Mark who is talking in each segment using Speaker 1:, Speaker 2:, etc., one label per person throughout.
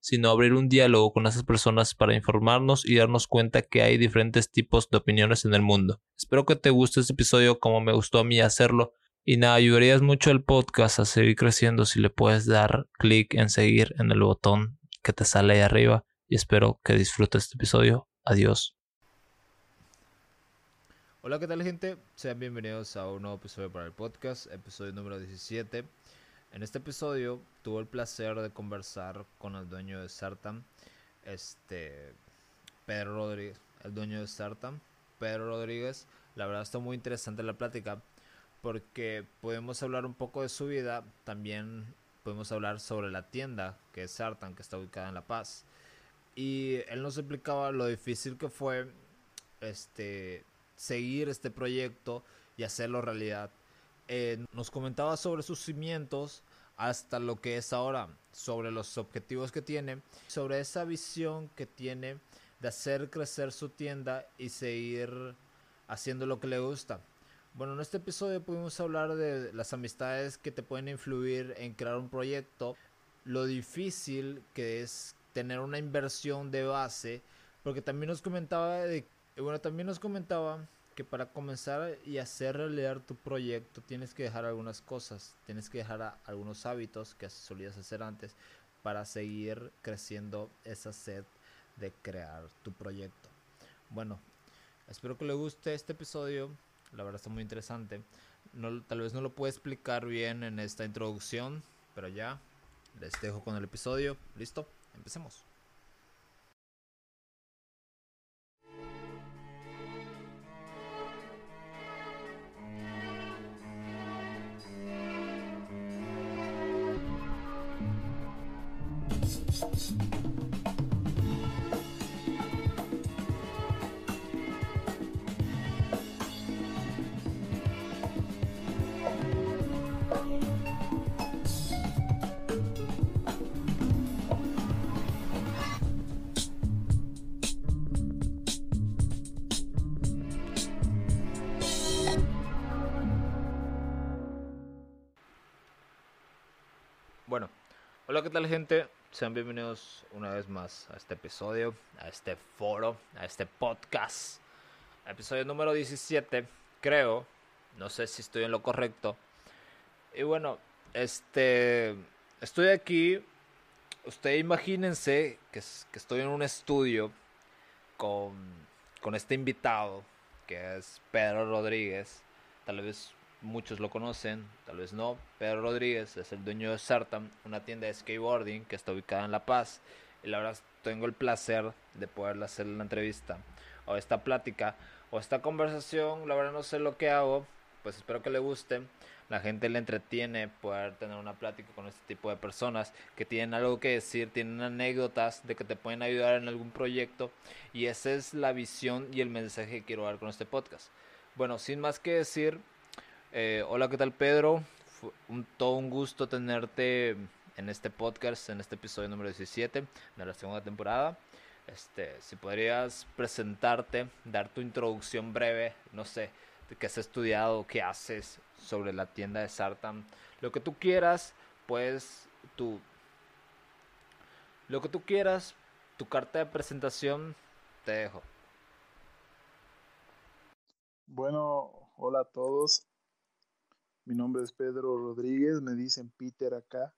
Speaker 1: sino abrir un diálogo con esas personas para informarnos y darnos cuenta que hay diferentes tipos de opiniones en el mundo. Espero que te guste este episodio como me gustó a mí hacerlo. Y nada, ayudarías mucho al podcast a seguir creciendo si le puedes dar clic en seguir en el botón que te sale ahí arriba. Y espero que disfrutes este episodio. Adiós.
Speaker 2: Hola, ¿qué tal gente? Sean bienvenidos a un nuevo episodio para el podcast, episodio número 17. En este episodio tuve el placer de conversar con el dueño de Sartam, este Pedro Rodríguez, el dueño de Sartam, Pedro Rodríguez. La verdad está muy interesante la plática porque podemos hablar un poco de su vida, también podemos hablar sobre la tienda que es Sartam, que está ubicada en La Paz. Y él nos explicaba lo difícil que fue este seguir este proyecto y hacerlo realidad. Eh, nos comentaba sobre sus cimientos hasta lo que es ahora, sobre los objetivos que tiene, sobre esa visión que tiene de hacer crecer su tienda y seguir haciendo lo que le gusta. Bueno, en este episodio pudimos hablar de las amistades que te pueden influir en crear un proyecto, lo difícil que es tener una inversión de base, porque también nos comentaba de bueno, también nos comentaba que para comenzar y hacer realidad tu proyecto tienes que dejar algunas cosas, tienes que dejar algunos hábitos que solías hacer antes para seguir creciendo esa sed de crear tu proyecto. Bueno, espero que le guste este episodio, la verdad está muy interesante. No, tal vez no lo puedo explicar bien en esta introducción, pero ya les dejo con el episodio. ¿Listo? Empecemos. Bueno, hola, ¿qué tal gente? Sean bienvenidos una vez más a este episodio, a este foro, a este podcast. Episodio número 17, creo. No sé si estoy en lo correcto. Y bueno, este. Estoy aquí. Ustedes imagínense que, estoy en un estudio con, con este invitado, que es Pedro Rodríguez. Tal vez muchos lo conocen, tal vez no. Pedro Rodríguez es el dueño de Sartam, una tienda de skateboarding que está ubicada en La Paz. Y la verdad tengo el placer de poderle hacer la entrevista o esta plática o esta conversación. La verdad no sé lo que hago, pues espero que le guste. La gente le entretiene poder tener una plática con este tipo de personas que tienen algo que decir, tienen anécdotas de que te pueden ayudar en algún proyecto. Y esa es la visión y el mensaje que quiero dar con este podcast. Bueno, sin más que decir, eh, hola, ¿qué tal Pedro? Fue un, todo un gusto tenerte en este podcast, en este episodio número 17 de la segunda temporada. Este, si podrías presentarte, dar tu introducción breve, no sé, de qué has estudiado, qué haces sobre la tienda de Sartam, lo que tú quieras, pues tu lo que tú quieras, tu carta de presentación, te dejo.
Speaker 3: Bueno, hola a todos. Mi nombre es Pedro Rodríguez, me dicen Peter acá.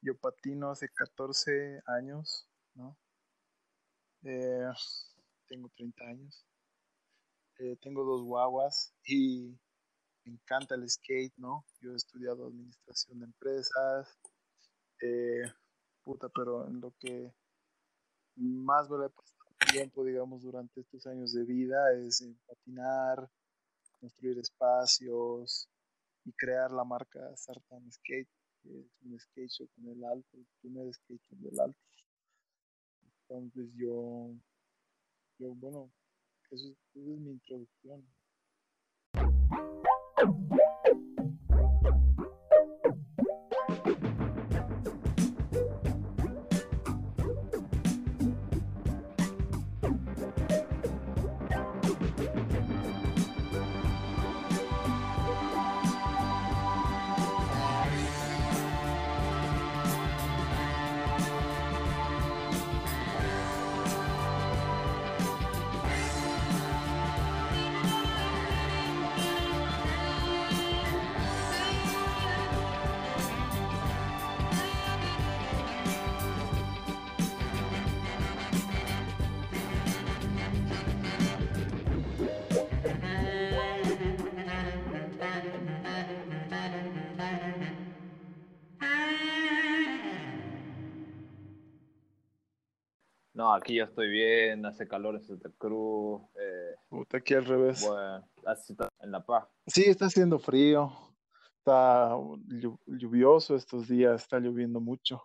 Speaker 3: Yo patino hace 14 años, ¿no? Eh, tengo 30 años. Eh, tengo dos guaguas y me encanta el skate, ¿no? Yo he estudiado administración de empresas. Eh, puta, pero en lo que más me lo he pasado tiempo, digamos, durante estos años de vida es patinar, construir espacios, y crear la marca Sartan Skate, que es un skate shop en el alto, el primer skate shop del alto. Entonces yo, yo bueno, eso, es mi introducción.
Speaker 2: No, aquí yo estoy bien, hace calor en Santa Cruz. Eh,
Speaker 3: Puta, aquí al revés.
Speaker 2: bueno, así está en La Paz.
Speaker 3: Sí, está haciendo frío. Está llu- lluvioso estos días, está lloviendo mucho.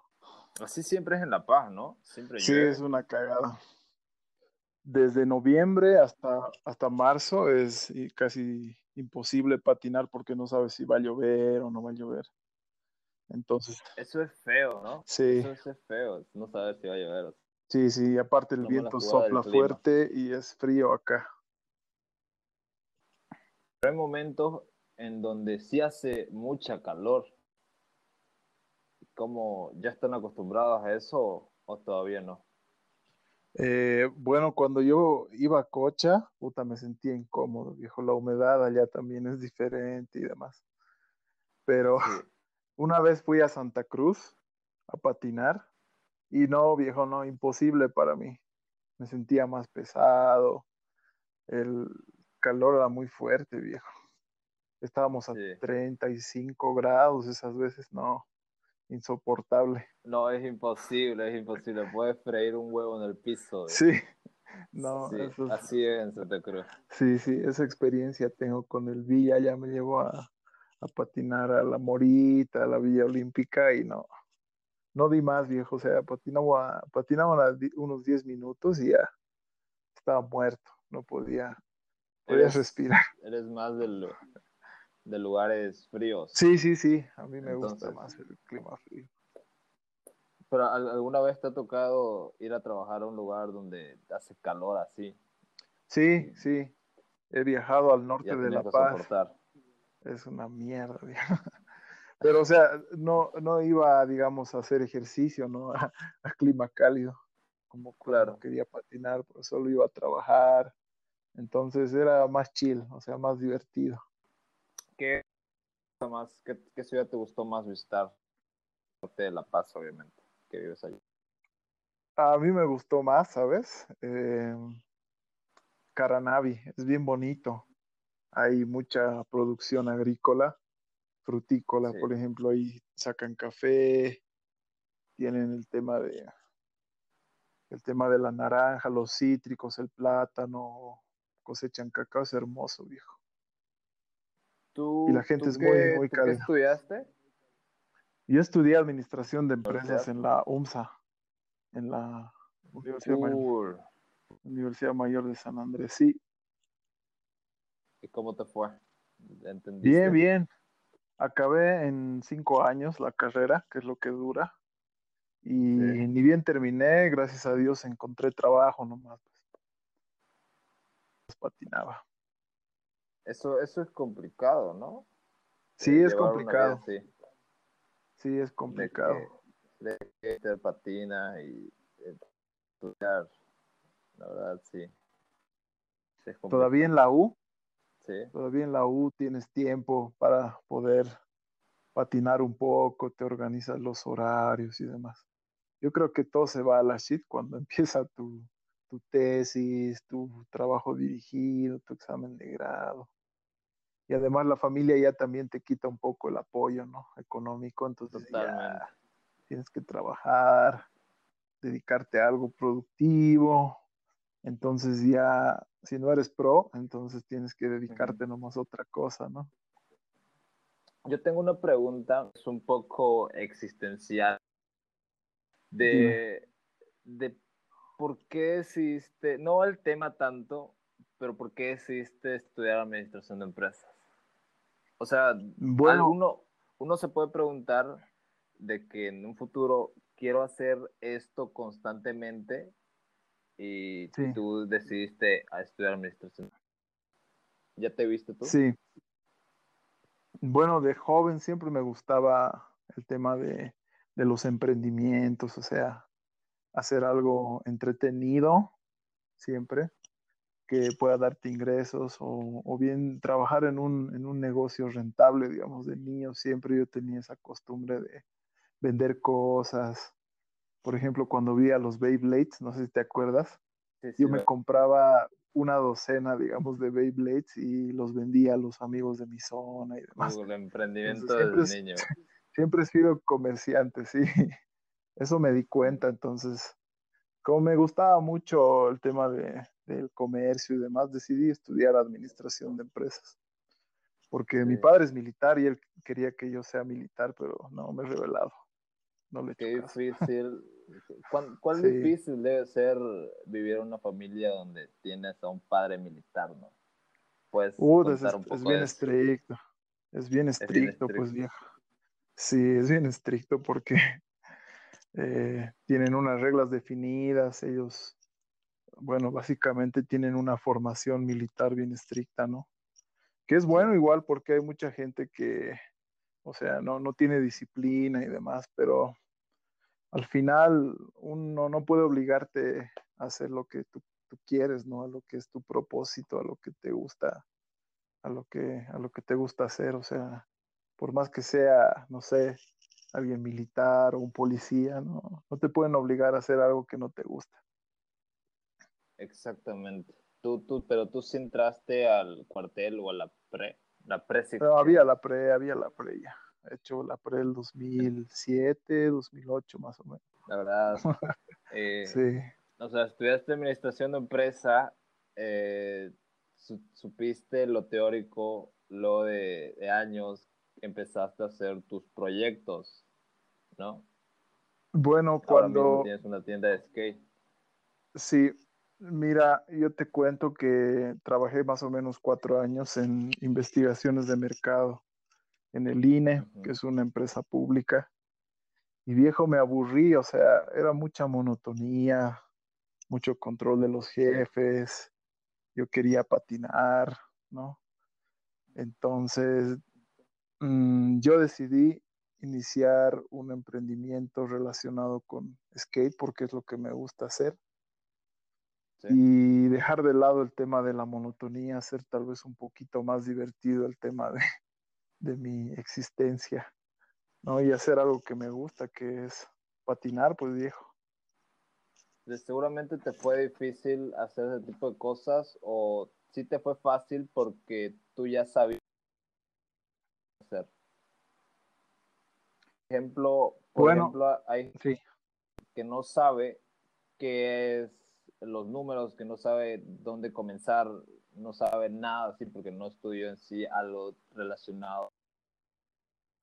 Speaker 2: Así siempre es en La Paz, ¿no? Siempre
Speaker 3: Sí,
Speaker 2: llueve.
Speaker 3: es una cagada. Desde noviembre hasta, hasta marzo es casi imposible patinar porque no sabes si va a llover o no va a llover. Entonces,
Speaker 2: Eso es feo, ¿no?
Speaker 3: sí,
Speaker 2: Eso es feo, no saber si va a llover.
Speaker 3: Sí, sí, aparte el viento sopla fuerte y es frío acá.
Speaker 2: Pero hay momentos en donde sí hace mucha calor. ¿Cómo ya están acostumbrados a eso o todavía no?
Speaker 3: Eh, bueno, cuando yo iba a Cocha, puta, me sentía incómodo, viejo. La humedad allá también es diferente y demás. Pero
Speaker 2: Sí.
Speaker 3: una vez fui a Santa Cruz a patinar y no, viejo, no, imposible para mí. Me sentía más pesado, el calor era muy fuerte, viejo. Estábamos a
Speaker 2: Sí.
Speaker 3: 35 grados esas veces, no, insoportable.
Speaker 2: No, es imposible, es imposible. Puedes freír un huevo en el piso.
Speaker 3: Sí, no,
Speaker 2: Sí,
Speaker 3: eso es-
Speaker 2: así es en Santa Cruz.
Speaker 3: Sí, sí, esa experiencia tengo con el Villa, ya me llevó a, a patinar a la Morita, a la Villa Olímpica y no, no di más, viejo, o sea, patinaba, patinaba unos 10 minutos y ya estaba muerto, no podía, podía
Speaker 2: Eres,
Speaker 3: respirar.
Speaker 2: eres más del- de lugares fríos.
Speaker 3: Sí, sí, sí, a mí me gusta más el clima frío.
Speaker 2: Pero ¿al- ¿alguna vez te ha tocado ir a trabajar a un lugar donde hace calor así?
Speaker 3: Sí, sí, he viajado al norte
Speaker 2: Ya
Speaker 3: de La Paz,
Speaker 2: soportar.
Speaker 3: es una mierda, viejo. Pero, o sea, no, no iba, digamos, a hacer ejercicio, ¿no? A, a clima cálido, como
Speaker 2: Claro.
Speaker 3: quería patinar, pues solo iba a trabajar. Entonces era más chill, o sea, más divertido.
Speaker 2: ¿Qué, más, qué, qué ciudad te gustó más visitar? De La Paz, obviamente, que vives allí.
Speaker 3: A mí me gustó más, ¿sabes? Eh, Caranavi, es bien bonito. Hay mucha producción agrícola, frutícola,
Speaker 2: Sí.
Speaker 3: por ejemplo, ahí sacan café, tienen el tema de el tema de la naranja, los cítricos, el plátano, cosechan cacao, es hermoso, viejo.
Speaker 2: ¿Tú,
Speaker 3: Y la gente
Speaker 2: tú
Speaker 3: es muy,
Speaker 2: qué-
Speaker 3: muy
Speaker 2: tú qué
Speaker 3: cálida.
Speaker 2: estudiaste?
Speaker 3: Yo estudié administración de empresas en la UMSA, en la Universidad, Mayor. Universidad Mayor de San Andrés. Sí,
Speaker 2: ¿Y cómo te fue? ¿Entendiste?
Speaker 3: bien, bien. Acabé en cinco años la carrera, que es lo que dura. Y
Speaker 2: Sí.
Speaker 3: ni bien terminé, gracias a Dios encontré trabajo nomás. Pues, patinaba.
Speaker 2: Eso, eso es complicado, ¿no?
Speaker 3: Sí, es complicado. Sí, es
Speaker 2: de
Speaker 3: complicado.
Speaker 2: que, de que patina y estudiar. La verdad, sí. Es.
Speaker 3: Todavía en la U,
Speaker 2: Sí.
Speaker 3: todavía en la U tienes tiempo para poder patinar un poco, te organizas los horarios y demás. Yo creo que todo se va a la shit cuando empieza tu, tu tesis, tu trabajo dirigido, tu examen de grado. Y además la familia ya también te quita un poco el apoyo, ¿no? Económico, entonces ya tienes que trabajar, dedicarte a algo productivo. Entonces ya, si no eres pro, entonces tienes que dedicarte nomás a otra cosa, ¿no?
Speaker 2: Yo tengo una pregunta, es un poco existencial. De, de por qué decidiste, no el tema tanto, pero por qué decidiste estudiar administración de empresas. O sea,
Speaker 3: Bueno,
Speaker 2: alguno, uno se puede preguntar de que en un futuro quiero hacer esto constantemente y
Speaker 3: Sí.
Speaker 2: tú decidiste a estudiar administración. ¿Ya te viste tú?
Speaker 3: sí. Bueno, de joven siempre me gustaba el tema de, de los emprendimientos, o sea, hacer algo entretenido siempre, que pueda darte ingresos o, o bien trabajar en un, en un negocio rentable, digamos, de niño. Siempre yo tenía esa costumbre de vender cosas. Por ejemplo, cuando vi a los Beyblades, no sé si te acuerdas,
Speaker 2: Sí, sí,
Speaker 3: yo me compraba una docena, digamos, de Beyblades y los vendía a los amigos de mi zona y demás.
Speaker 2: Uh, el emprendimiento
Speaker 3: Entonces, es-
Speaker 2: niño.
Speaker 3: Siempre he sido comerciante, sí. Eso me di cuenta, entonces como me gustaba mucho el tema de, del comercio y demás, decidí estudiar administración de empresas. Porque mi padre es militar y él quería que yo sea militar, pero no me he revelado. No le
Speaker 2: Qué difícil. ¿Cuán, ¿Cuál difícil debe ser vivir en una familia donde tienes a un padre militar, no?
Speaker 3: Pues es, bien estricto. Es bien estricto, pues viejo. Sí, es bien estricto porque eh, tienen unas reglas definidas, ellos, bueno, básicamente tienen una formación militar bien estricta, ¿no? Que es bueno igual porque hay mucha gente que, o sea, no, no tiene disciplina y demás, pero al final uno no puede obligarte a hacer lo que tú, quieres, ¿no? A lo que es tu propósito, a lo que te gusta, a lo que, a lo que te gusta hacer, o sea, por más que sea, no sé, alguien militar o un policía, ¿no? No te pueden obligar a hacer algo que no te gusta.
Speaker 2: Exactamente. Tú, tú, pero tú sí entraste al cuartel o a la pre, la pre
Speaker 3: Pero había la pre, había la pre ya. He hecho la pre el 2007, 2008 más o menos.
Speaker 2: La verdad. Eh, sí. O sea, estudiaste administración de empresa, eh, supiste lo teórico, lo de, de años, empezaste a hacer tus proyectos, ¿no?
Speaker 3: Bueno, cuando...
Speaker 2: tienes una tienda de skate.
Speaker 3: Sí, mira, yo te cuento que trabajé más o menos cuatro años en investigaciones de mercado en el INE, que es una empresa pública. Y viejo, me aburrí, o sea, era mucha monotonía, mucho control de los jefes, yo quería patinar, ¿no? Entonces Mm, yo decidí iniciar un emprendimiento relacionado con skate porque es lo que me gusta hacer. Y dejar de lado el tema de la monotonía, hacer tal vez un poquito más divertido el tema de, de mi existencia, ¿no? Y hacer algo que me gusta, que es patinar, pues viejo.
Speaker 2: Seguramente te fue difícil hacer ese tipo de cosas o sí te fue fácil porque tú ya sabías hacer. Ejemplo, por ejemplo, hay que no sabe qué es los números, que no sabe dónde comenzar, no sabe nada así porque no estudió en sí algo relacionado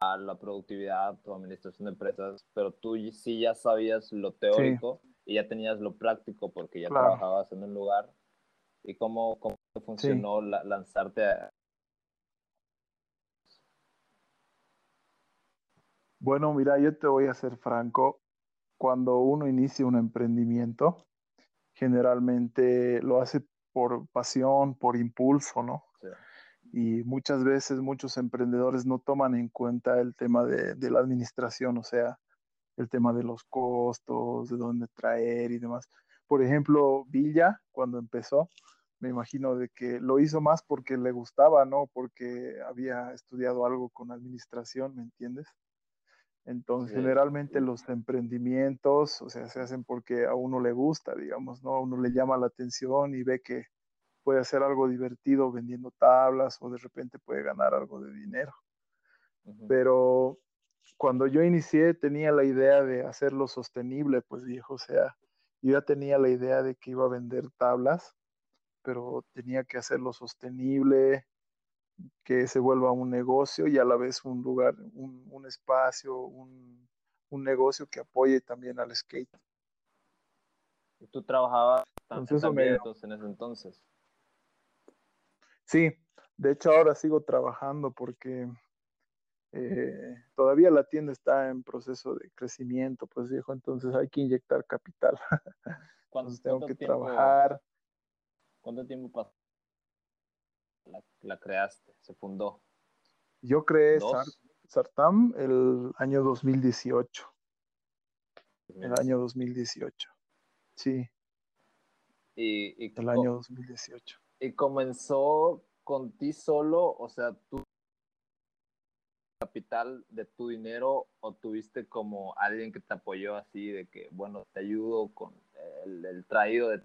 Speaker 2: a la productividad o administración de empresas, pero tú sí ya sabías lo teórico y ya tenías lo práctico porque ya trabajabas en un lugar. ¿Y cómo, cómo funcionó lanzarte a,
Speaker 3: Bueno, mira, yo te voy a ser franco. Cuando uno inicia un emprendimiento, generalmente lo hace por pasión, por impulso, ¿no? Y muchas veces muchos emprendedores no toman en cuenta el tema de, de, la administración, o sea, el tema de los costos, de dónde traer y demás. Por ejemplo, Villa, cuando empezó, me imagino de que lo hizo más porque le gustaba, ¿no? Porque había estudiado algo con administración, ¿me entiendes? Entonces, generalmente los emprendimientos, o sea, se hacen porque a uno le gusta, digamos, ¿no? A uno le llama la atención y ve que puede hacer algo divertido vendiendo tablas o de repente puede ganar algo de dinero. Pero cuando yo inicié tenía la idea de hacerlo sostenible, pues viejo, o sea, yo ya tenía la idea de que iba a vender tablas, pero tenía que hacerlo sostenible, que se vuelva un negocio y a la vez un lugar, un, espacio, un, negocio que apoye también al skate.
Speaker 2: ¿Y tú trabajabas entonces, también en ese entonces?
Speaker 3: Sí, de hecho ahora sigo trabajando porque eh, todavía la tienda está en proceso de crecimiento, pues viejo, entonces hay que inyectar capital. entonces tengo que trabajar.
Speaker 2: ¿Cuánto tiempo pasó? La, creaste, se fundó?
Speaker 3: Yo creé Sartam el año 2018. El año 2018. Sí.
Speaker 2: Y,
Speaker 3: el año 2018.
Speaker 2: ¿Y comenzó con ti solo? O sea, tú capital de tu dinero o tuviste como alguien que te apoyó así de que, bueno, te ayudo con el, el traído de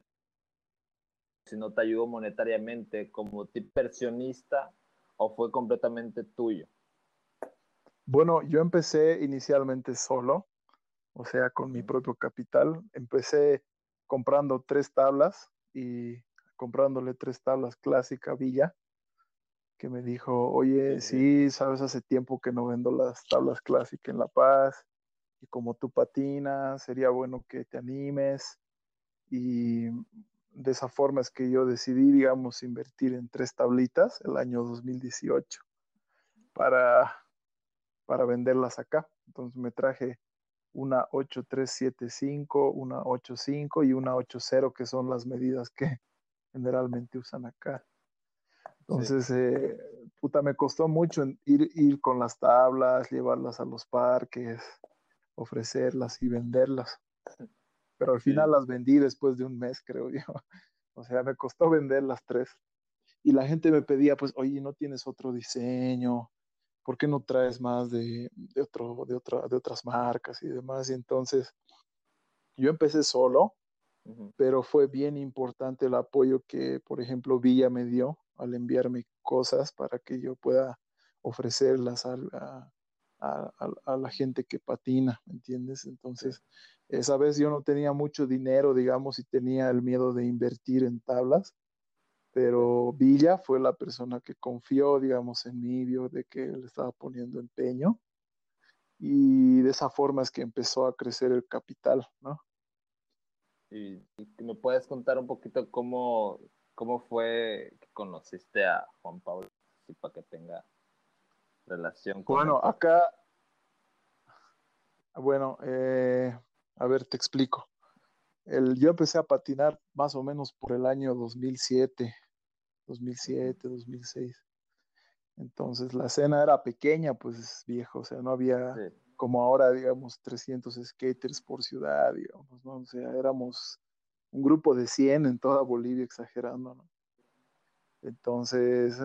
Speaker 2: si no te ayudó monetariamente como inversionista o fue completamente tuyo?
Speaker 3: Bueno, yo empecé inicialmente solo, o sea, con mi propio capital. Empecé comprando tres tablas y comprándole tres tablas clásica Villa, que me dijo, oye, sí, sabes, hace tiempo que no vendo las tablas clásicas en La Paz, y como tú patinas, sería bueno que te animes. Y de esa forma es que yo decidí, digamos, invertir en tres tablitas el año 2018 para, para venderlas acá. Entonces me traje una 8375, una 85 y una 80, que son las medidas que generalmente usan acá. Entonces, eh, puta, me costó mucho ir, ir con las tablas, llevarlas a los parques, ofrecerlas y venderlas. Pero al final las vendí después de un mes, creo yo. O sea, me costó vender las tres. Y la gente me pedía, pues, oye, ¿no tienes otro diseño? ¿Por qué no traes más de, de, otro, de, otra, de otras marcas y demás? Y entonces yo empecé solo, pero fue bien importante el apoyo que, por ejemplo, Villa me dio al enviarme cosas para que yo pueda ofrecerlas a, a, la gente que patina, ¿me entiendes? Entonces, esa vez yo no tenía mucho dinero, digamos, y tenía el miedo de invertir en tablas, pero Villa fue la persona que confió, digamos, en mí, vio de que le estaba poniendo empeño, y de esa forma es que empezó a crecer el capital, ¿no?
Speaker 2: Y, me puedes contar un poquito cómo, cómo fue que conociste a Juan Pablo, para que tenga relación
Speaker 3: con... Bueno, acá, bueno, eh, a ver, te explico. El, yo empecé a patinar más o menos por el año 2007, 2007, 2006. Entonces la escena era pequeña, pues viejo, o sea, no había como ahora, digamos, 300 skaters por ciudad, digamos, ¿no? O sea, éramos un grupo de 100 en toda Bolivia, exagerando, ¿no? Entonces,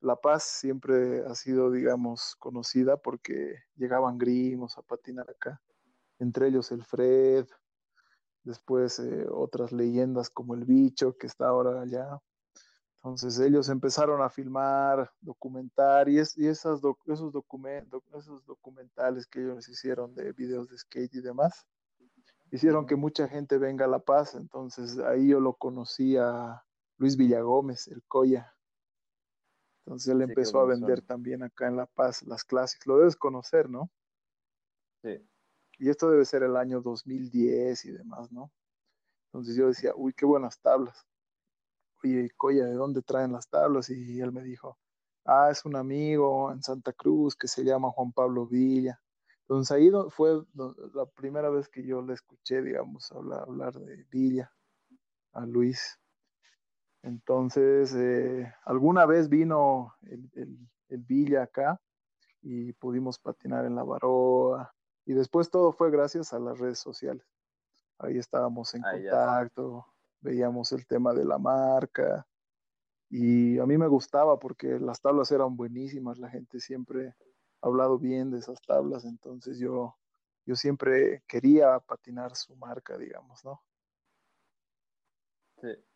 Speaker 3: La Paz siempre ha sido, digamos, conocida porque llegaban grimos a patinar acá, entre ellos el Fred, después eh, otras leyendas como el bicho que está ahora allá. Entonces ellos empezaron a filmar, documentar y, esas esos, documentos, esos documentales que ellos hicieron de videos de skate y demás, hicieron que mucha gente venga a La Paz. Entonces ahí yo lo conocí a, Luis Villagómez, el Coya. Entonces él empezó a vender también acá en La Paz las clásicas. Lo debes conocer, ¿no?
Speaker 2: Sí.
Speaker 3: Y esto debe ser el año 2010 y demás, ¿no? Entonces yo decía, uy, qué buenas tablas. Oye, Coya, ¿de dónde traen las tablas? Y él me dijo, ah, es un amigo en Santa Cruz que se llama Juan Pablo Villa. Entonces ahí fue la primera vez que yo le escuché, digamos, hablar, hablar de Villa a Luis. Entonces, eh, alguna vez vino el, Villa acá y pudimos patinar en la Baroa. Y después todo fue gracias a las redes sociales. Ahí estábamos en contacto, veíamos el tema de la marca. Y a mí me gustaba porque las tablas eran buenísimas, la gente siempre ha hablado bien de esas tablas, entonces yo, yo siempre quería patinar su marca, digamos, ¿no?
Speaker 2: Sí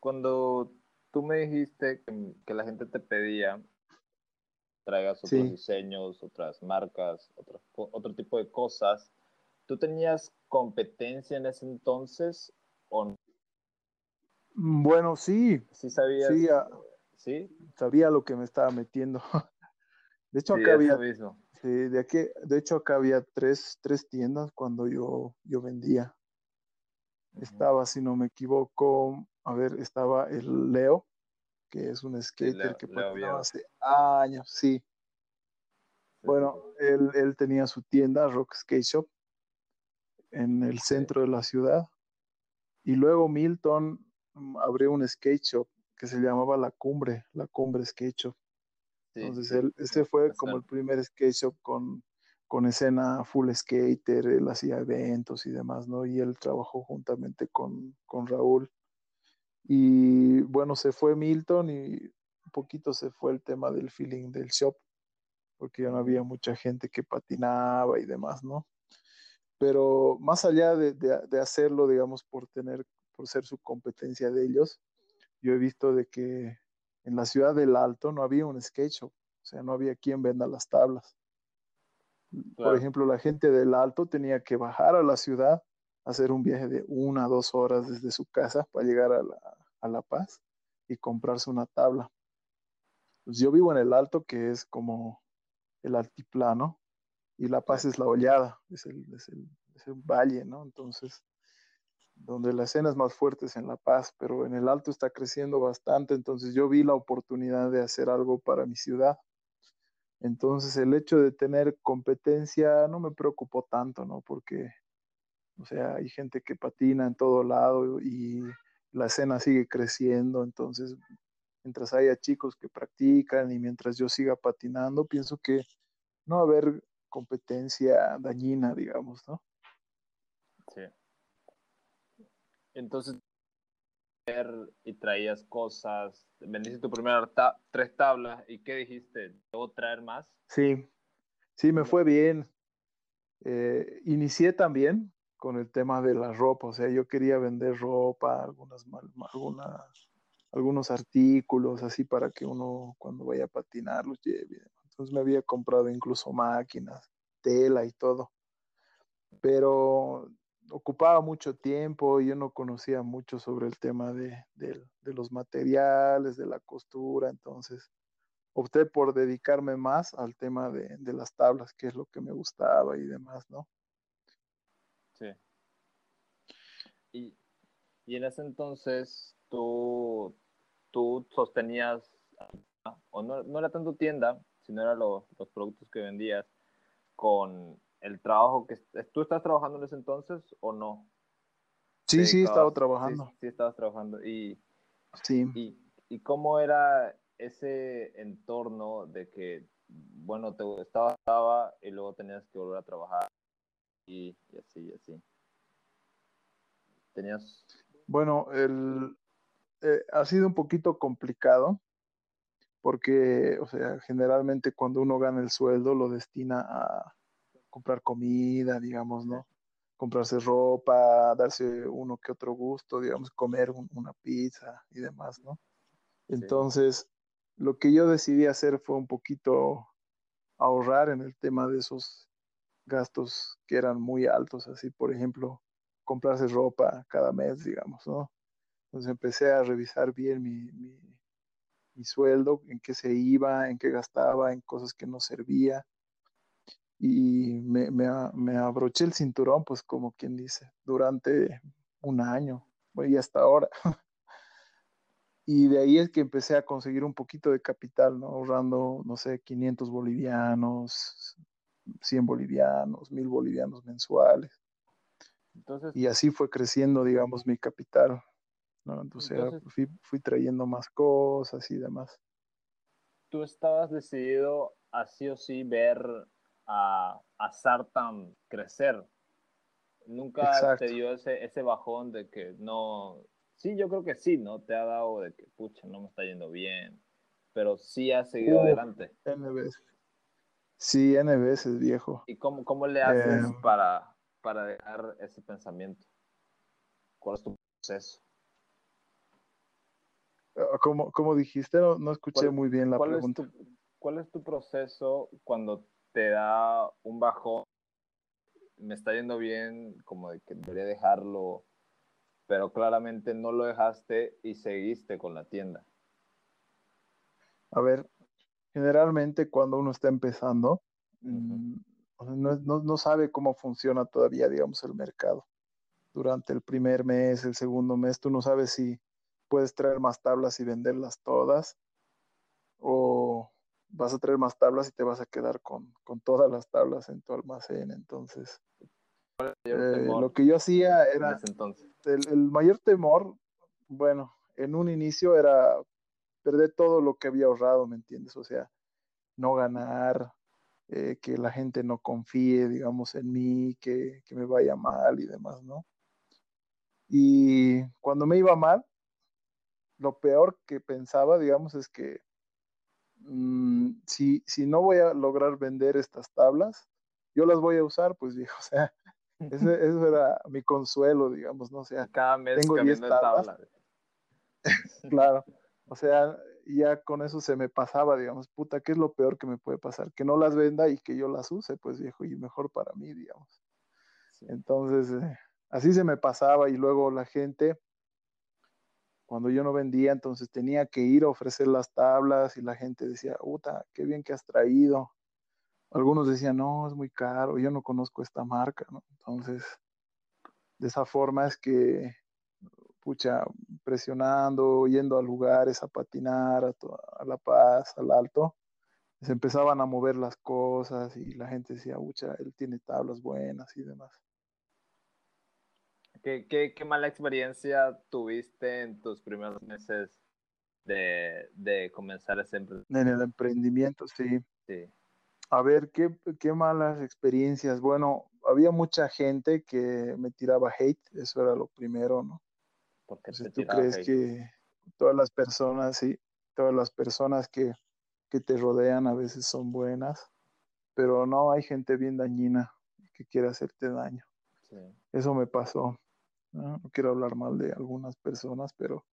Speaker 2: cuando tú me dijiste que, la gente te pedía traigas otros diseños, otras marcas, otro, otro tipo de cosas, ¿tú tenías competencia en ese entonces o no?
Speaker 3: Bueno, sí.
Speaker 2: Sí sabías.
Speaker 3: Sí, ¿sí? sabía lo que me estaba metiendo. De hecho, acá había, sí, de, aquí, de hecho, acá había tres, tres tiendas cuando yo, yo vendía. Estaba, si no me equivoco, a ver, estaba el Leo, que es un skater que patinaba hace años, sí. Bueno, él, él, tenía su tienda, Rock Skate Shop, en el centro de la ciudad. Y luego Milton mm, abrió un skate shop que se llamaba La Cumbre, La Cumbre Skate Shop. Entonces, él, ese fue como el primer skate shop con con escena full skater, él hacía eventos y demás, ¿no? Y él trabajó juntamente con, Raúl. Y bueno, se fue Milton y un poquito se fue el tema del feeling del shop, porque ya no había mucha gente que patinaba y demás, ¿no? Pero más allá de, de, hacerlo, digamos, por tener, por ser su competencia de ellos, yo he visto de que en la ciudad del Alto no había un skate shop, o sea, no había quien venda las tablas. Por ejemplo, la gente del Alto tenía que bajar a la ciudad hacer un viaje de una a dos horas desde su casa para llegar a La, a la Paz y comprarse una tabla. Pues yo vivo en el alto, que es como el altiplano, y La Paz es la hollada, es el, es el, es el valle, ¿no? Entonces, donde la escena es más fuerte es en La Paz, pero en el alto está creciendo bastante, entonces yo vi la oportunidad de hacer algo para mi ciudad. Entonces el hecho de tener competencia no me preocupó tanto, ¿no? Porque, o sea, hay gente que patina en todo lado y la escena sigue creciendo, entonces mientras haya chicos que practican y mientras yo siga patinando, pienso que no va a haber competencia dañina, digamos, ¿no?
Speaker 2: Sí. Entonces, y traías cosas, vendiste tu primera tres tablas y ¿qué dijiste? ¿Debo traer más?
Speaker 3: Sí, sí, me fue bien. Eh, inicié también con el tema de la ropa, o sea, yo quería vender ropa, algunas, algunas, algunos artículos así para que uno cuando vaya a patinar los lleve. Entonces me había comprado incluso máquinas, tela y todo. Pero ocupaba mucho tiempo y yo no conocía mucho sobre el tema de, los materiales, de la costura, entonces opté por dedicarme más al tema de, las tablas, que es lo que me gustaba y demás, ¿no?
Speaker 2: Sí. Y, en ese entonces tú, tú sostenías, o no, no era tanto tienda, sino eran los productos que vendías con el trabajo que... ¿Tú estás trabajando en ese entonces o no?
Speaker 3: Sí, sí, estaba trabajando.
Speaker 2: Sí, estabas trabajando. Y,
Speaker 3: sí.
Speaker 2: Y, y, cómo era ese entorno de que, bueno, te estaba, estaba y luego tenías que volver a trabajar y, y así, y así? Tenías...
Speaker 3: Bueno, el, eh, ha sido un poquito complicado porque, o sea, generalmente cuando uno gana el sueldo lo destina a, comprar comida, digamos, ¿no? Comprarse ropa, darse uno que otro gusto, digamos, comer una pizza y demás, ¿no? Entonces, lo que yo decidí hacer fue un poquito ahorrar en el tema de esos gastos que eran muy altos, así, por ejemplo, comprarse ropa cada mes, digamos, ¿no? Entonces empecé a revisar bien mi, mi, sueldo, en qué se iba, en qué gastaba, en cosas que no servía y me, me, abroché el cinturón, pues como quien dice, durante un año y hasta ahora. y de ahí es que empecé a conseguir un poquito de capital, ¿no? Ahorrando, no sé, 500 bolivianos, 100 bolivianos, 1000 bolivianos mensuales. Entonces, y así fue creciendo, digamos, mi capital. ¿no? Entonces, fui, fui trayendo más cosas y demás.
Speaker 2: Tú estabas decidido a sí o sí ver a, a Sartan crecer. Nunca te dio ese, ese bajón de que no, sí, yo creo que sí, ¿no? Te ha dado de que, pucha, no me está yendo bien, pero sí has seguido adelante.
Speaker 3: N veces. Sí, N veces, viejo.
Speaker 2: ¿Y cómo, cómo le haces eh, para, para dejar ese pensamiento? ¿Cuál es tu proceso?
Speaker 3: Ah, como, como dijiste, no, no escuché muy bien la pregunta.
Speaker 2: ¿Cuál es tu proceso cuando te da un bajón, me está yendo bien, como de que debería dejarlo, pero claramente no lo dejaste y seguiste con la tienda.
Speaker 3: A ver, generalmente cuando uno está empezando, mm, no, no, sabe cómo funciona todavía, digamos, el mercado. Durante el primer mes, el segundo mes, tú no sabes si puedes traer más tablas y venderlas todas o, vas a traer más tablas y te vas a quedar con, todas las tablas en tu almacén. Entonces, eh, lo que yo hacía era, El, mayor temor, bueno, en un inicio era perder todo lo que había ahorrado, ¿me entiendes? O sea, no ganar, eh, que la gente no confíe, digamos, en mí, que, que me vaya mal y demás, ¿no? Y cuando me iba mal, lo peor que pensaba, digamos, es que Mm, si, si no voy a lograr vender estas tablas, yo las voy a usar, pues viejo, o sea, ese, eso era mi consuelo, digamos, ¿no? O sea,
Speaker 2: cada mes tengo 10 tablas.
Speaker 3: claro, o sea, ya con eso se me pasaba, digamos, puta, ¿qué es lo peor que me puede pasar? Que no las venda y que yo las use, pues viejo, y mejor para mí, digamos. Entonces, eh, así se me pasaba y luego la gente, cuando yo no vendía, entonces tenía que ir a ofrecer las tablas y la gente decía, puta, qué bien que has traído. Algunos decían, no, es muy caro, yo no conozco esta marca, ¿no? Entonces, de esa forma es que, pucha, presionando, yendo a lugares a patinar, a, a La Paz, al Alto, se empezaban a mover las cosas y la gente decía, pucha, él tiene tablas buenas y demás.
Speaker 2: ¿Qué, qué, qué mala experiencia tuviste en tus primeros meses de, de comenzar ese
Speaker 3: emprendimiento? En el emprendimiento, sí. Sí. A ver, ¿qué, ¿qué, malas experiencias? Bueno, había mucha gente que me tiraba hate, eso era lo primero, ¿no? Porque tú crees que todas las personas, sí, todas las personas que, que, te rodean a veces son buenas, pero no, hay gente bien dañina que quiere hacerte daño. Sí. Eso me pasó. ¿no? quiero hablar mal de algunas personas, pero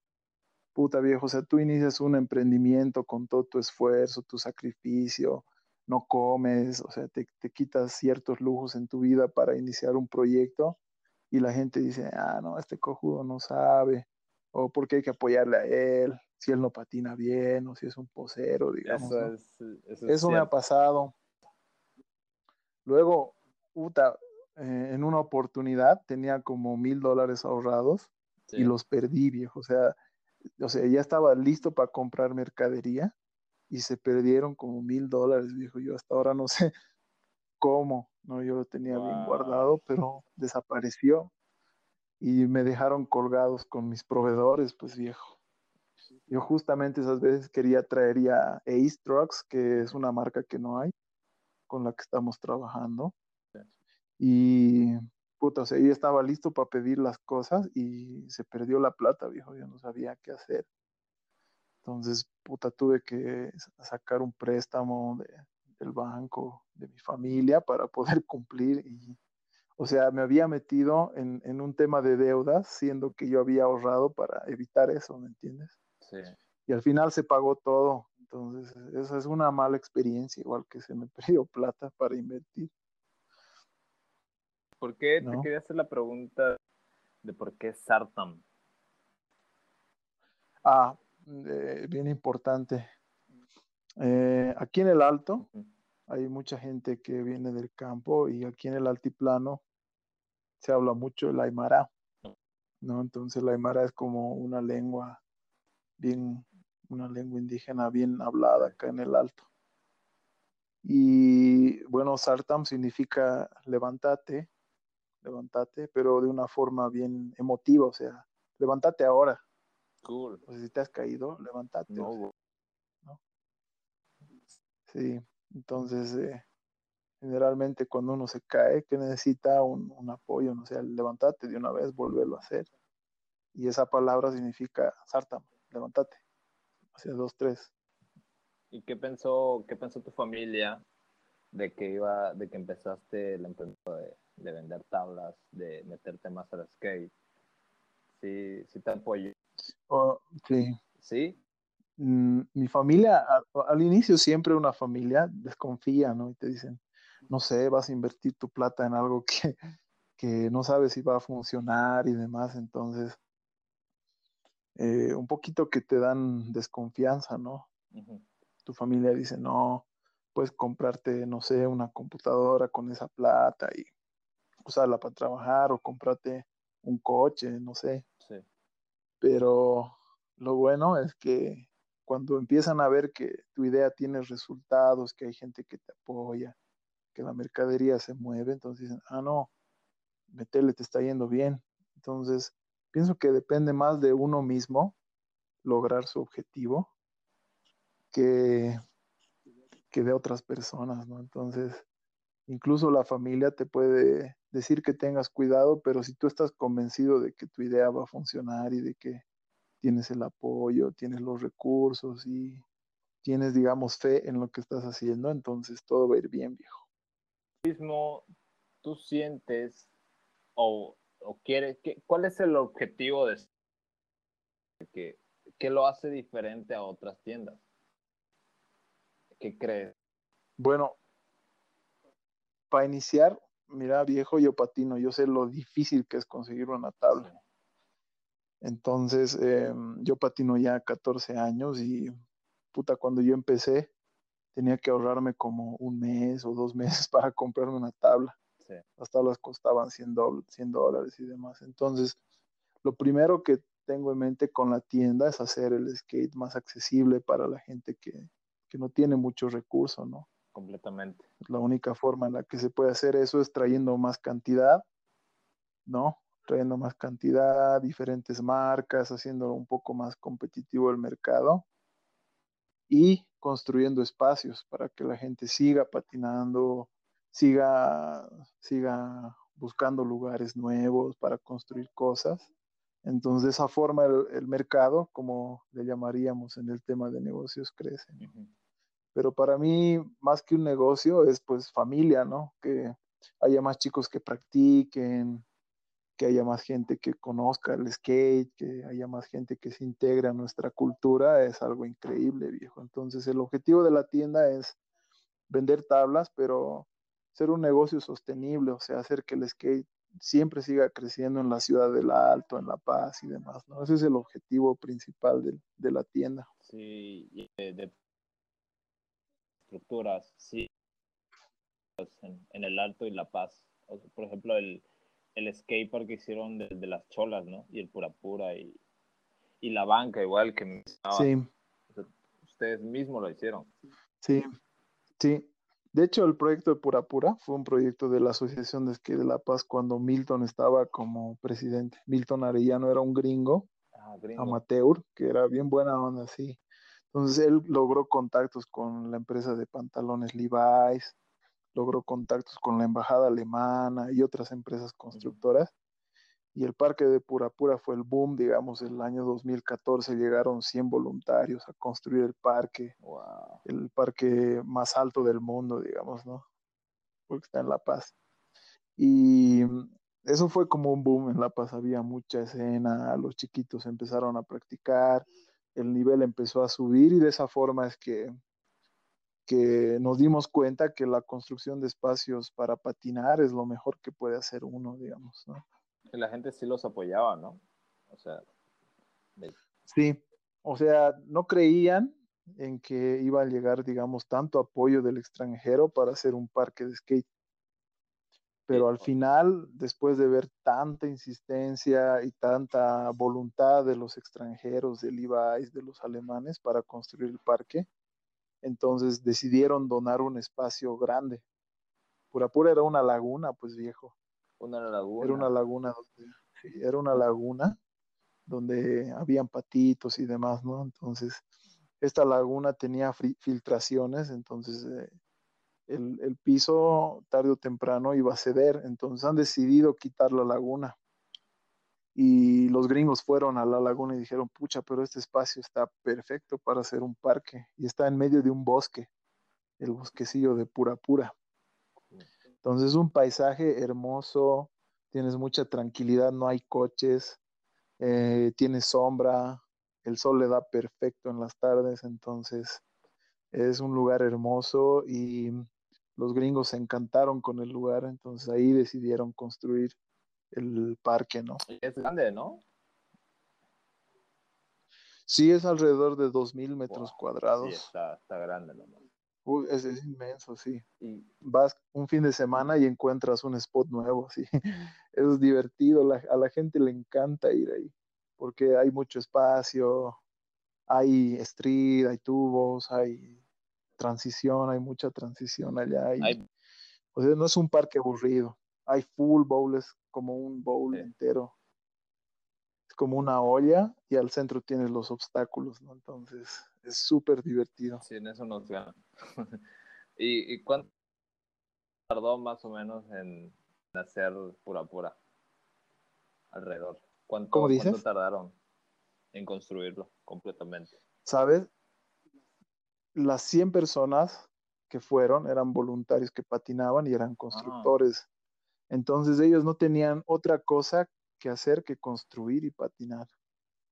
Speaker 3: puta viejo, o sea, tú inicias un emprendimiento con todo tu esfuerzo, tu sacrificio, no comes, o sea, te, te, quitas ciertos lujos en tu vida para iniciar un proyecto y la gente dice, ah, no, este cojudo no sabe, o porque hay que apoyarle a él, si él no patina bien, o si es un posero, digamos. Eso, eso me ha pasado. Luego, puta, eh, en una oportunidad tenía como mil dólares ahorrados y los perdí, viejo. O sea, o sea, ya estaba listo para comprar mercadería y se perdieron como mil dólares, viejo. Yo hasta ahora no sé cómo, ¿no? Yo lo tenía bien guardado, pero desapareció y me dejaron colgados con mis proveedores, pues viejo. Yo justamente esas veces quería traer ya Ace Trucks, que es una marca que no hay, con la que estamos trabajando. Y puta, o sea, yo estaba listo para pedir las cosas y se perdió la plata, viejo. Yo no sabía qué hacer. Entonces, puta, tuve que sacar un préstamo del banco, de mi familia, para poder cumplir. Y, o sea, me había metido en, en, un tema de deudas, siendo que yo había ahorrado para evitar eso, ¿me entiendes? Sí. Y al final se pagó todo. Entonces, esa es una mala experiencia, igual que se me perdió plata para invertir.
Speaker 2: ¿Por qué te quería hacer la pregunta de por qué Sartam?
Speaker 3: Ah, eh, bien importante. Eh, aquí en el alto hay mucha gente que viene del campo y aquí en el altiplano se habla mucho el aymara, ¿no? Entonces la aymara es como una lengua bien, una lengua indígena bien hablada acá en el alto. Y bueno, Sartam significa levántate, levántate, pero de una forma bien emotiva, o sea, levántate ahora. Cool. O sea, si te has caído, levántate. No. Sí, entonces, eh, generalmente cuando uno se cae, que necesita un, apoyo, no sea, levántate de una vez, volverlo a hacer. Y esa palabra significa sartam, levántate. O sea, dos, tres.
Speaker 2: ¿Y qué pensó, qué pensó tu familia de que iba, de que empezaste el emprendimiento de, de vender tablas, de meterte más al skate. Sí, sí te apoyo.
Speaker 3: Oh, sí.
Speaker 2: ¿Sí?
Speaker 3: Mm, mi familia, al, inicio siempre una familia desconfía, ¿no? Y te dicen, no sé, vas a invertir tu plata en algo que, que no sabes si va a funcionar y demás, entonces, eh, un poquito que te dan desconfianza, ¿no? Tu familia dice, no, puedes comprarte, no sé, una computadora con esa plata y usarla para trabajar o comprarte un coche, no sé. Sí. Pero lo bueno es que cuando empiezan a ver que tu idea tiene resultados, que hay gente que te apoya, que la mercadería se mueve, entonces dicen, ah, no, metele, te está yendo bien. Entonces, pienso que depende más de uno mismo lograr su objetivo que, que de otras personas, ¿no? Entonces, incluso la familia te puede decir que tengas cuidado, pero si tú estás convencido de que tu idea va a funcionar y de que tienes el apoyo, tienes los recursos y tienes, digamos, fe en lo que estás haciendo, entonces todo va a ir bien, viejo.
Speaker 2: Mismo, tú sientes o, quieres, ¿cuál es el objetivo de que, qué lo hace diferente a otras tiendas? ¿Qué crees?
Speaker 3: Bueno, para iniciar, mira viejo, yo patino, yo sé lo difícil que es conseguir una tabla. Entonces, em, yo patino ya 14 años y puta, cuando yo empecé, tenía que ahorrarme como un mes o dos meses para comprarme una tabla. Las tablas costaban 100, 100 dólares y demás. Entonces, lo primero que tengo en mente con la tienda es hacer el skate más accesible para la gente que, que no tiene muchos recursos, ¿no?
Speaker 2: Completamente.
Speaker 3: La única forma en la que se puede hacer eso es trayendo más cantidad, ¿no? Trayendo más cantidad, diferentes marcas, haciendo un poco más competitivo el mercado y construyendo espacios para que la gente siga patinando, siga, siga buscando lugares nuevos para construir cosas. Entonces, de esa forma el, mercado, como le llamaríamos en el tema de negocios, crece. Pero para mí, más que un negocio, es pues familia, ¿no? Que haya más chicos que practiquen, que haya más gente que conozca el skate, que haya más gente que se integre a nuestra cultura, es algo increíble, viejo. Entonces el objetivo de la tienda es vender tablas, pero ser un negocio sostenible, o sea, hacer que el skate siempre siga creciendo en la ciudad del Alto, en La Paz y demás, ¿no? Ese es el objetivo principal de, la tienda.
Speaker 2: Sí, de, estructuras, sí, en el Alto y La Paz. por ejemplo, el, el skatepark que hicieron de, las cholas, ¿no? Y el pura pura y, y la banca igual que
Speaker 3: Sí.
Speaker 2: Ustedes mismos lo hicieron.
Speaker 3: Sí, sí. De hecho, el proyecto de Pura Pura fue un proyecto de la Asociación de Skate de La Paz cuando Milton estaba como presidente. Milton Arellano era un gringo, ah, gringo. amateur, que era bien buena onda, sí. Entonces él logró contactos con la empresa de pantalones Levi's, logró contactos con la embajada alemana y otras empresas constructoras. Y el parque de Pura Pura fue el boom, digamos, el año 2014 llegaron 100 voluntarios a construir el parque, el parque más alto del mundo, digamos, ¿no? Porque está en La Paz. Y eso fue como un boom en La Paz, había mucha escena, los chiquitos empezaron a practicar, el nivel empezó a subir y de esa forma es que que nos dimos cuenta que la construcción de espacios para patinar es lo mejor que puede hacer uno, digamos, ¿no?
Speaker 2: Y la gente sí los apoyaba, ¿no? O sea,
Speaker 3: sí, o sea, no creían en que iba a llegar, digamos, tanto apoyo del extranjero para hacer un parque de skate. Pero al final, después de ver tanta insistencia y tanta voluntad de los extranjeros, del Levi's, de los alemanes para construir el parque, entonces decidieron donar un espacio grande. Pura Pura era una laguna, pues viejo.
Speaker 2: Una laguna.
Speaker 3: Era una laguna donde, era una laguna donde habían patitos y demás, ¿no? Entonces, esta laguna tenía filtraciones, entonces eh, el, el, piso tarde o temprano iba a ceder, entonces han decidido quitar la laguna y los gringos fueron a la laguna y dijeron, pucha, pero este espacio está perfecto para hacer un parque y está en medio de un bosque, el bosquecillo de pura pura. Entonces un paisaje hermoso, tienes mucha tranquilidad, no hay coches, eh, tienes sombra, el sol le da perfecto en las tardes, entonces es un lugar hermoso y los gringos se encantaron con el lugar, entonces ahí decidieron construir el parque, ¿no?
Speaker 2: Es grande, ¿no?
Speaker 3: Sí, es alrededor de 2.000 metros cuadrados. Sí,
Speaker 2: está, grande, ¿no?
Speaker 3: Uy, es, inmenso, sí. Y vas un fin de semana y encuentras un spot nuevo, sí. Es divertido, a la gente le encanta ir ahí, porque hay mucho espacio, hay street, hay tubos, hay transición, hay mucha transición allá. O sea, no es un parque aburrido. Hay full bowls como un bowl entero. Es como una olla y al centro tienes los obstáculos, ¿no? Entonces es súper divertido.
Speaker 2: Sí, en eso nos gana. ¿Y, cuánto tardó más o menos en hacer pura pura? Alrededor. ¿Cuánto,
Speaker 3: ¿Cómo dices?
Speaker 2: ¿Cuánto tardaron en construirlo completamente?
Speaker 3: ¿Sabes? Las 100 personas que fueron eran voluntarios que patinaban y eran ah. constructores. Entonces ellos no tenían otra cosa que hacer que construir y patinar.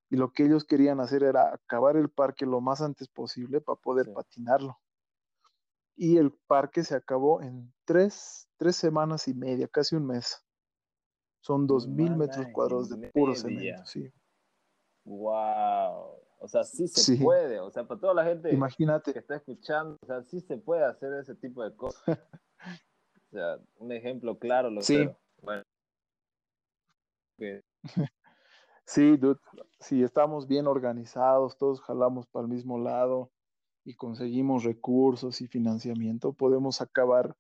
Speaker 3: Y lo que ellos querían hacer era acabar el parque lo más antes posible para poder patinarlo. y el parque se acabó en tres, tres semanas y media, casi un mes. Son dos mil metros cuadrados de puro cemento, sí.
Speaker 2: Wow. O sea, sí se puede. O sea, para toda la gente
Speaker 3: Imagínate.
Speaker 2: que está escuchando, o sea, sí se puede hacer ese tipo de cosas. o sea, un ejemplo claro lo
Speaker 3: sí. Bueno. Sí, dude, si estamos bien organizados, todos jalamos para el mismo lado y conseguimos recursos y financiamiento, podemos acabar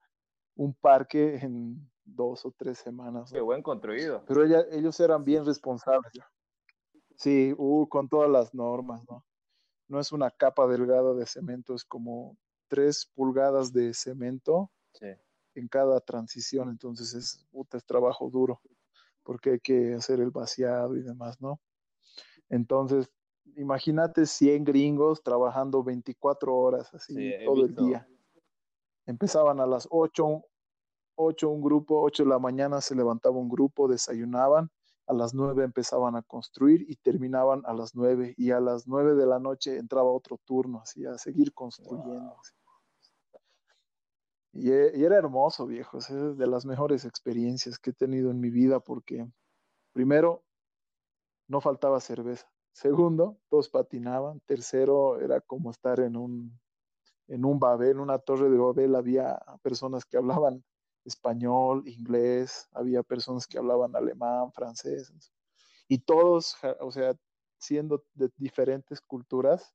Speaker 3: un parque en dos o tres semanas.
Speaker 2: Qué buen construido.
Speaker 3: Pero ellos eran bien responsables. Sí, uh, con todas las normas, ¿no? No es una capa delgada de cemento, es como tres pulgadas de cemento en cada transición, entonces es, es trabajo duro, porque hay que hacer el vaciado y demás, ¿no? Entonces, imagínate 100 gringos trabajando 24 horas así todo el día. Empezaban a las 8, 8 un grupo, 8 de la mañana se levantaba un grupo, desayunaban, a las 9 empezaban a construir y terminaban a las 9 y a las 9 de la noche entraba otro turno, así a seguir construyendo. Y, y, era hermoso, viejo, es de las mejores experiencias que he tenido en mi vida porque primero no faltaba cerveza. Segundo, todos patinaban. Tercero, era como estar en un, en un Babel, una torre de Babel. Había personas que hablaban español, inglés, había personas que hablaban alemán, francés. Y todos, o sea, siendo de diferentes culturas,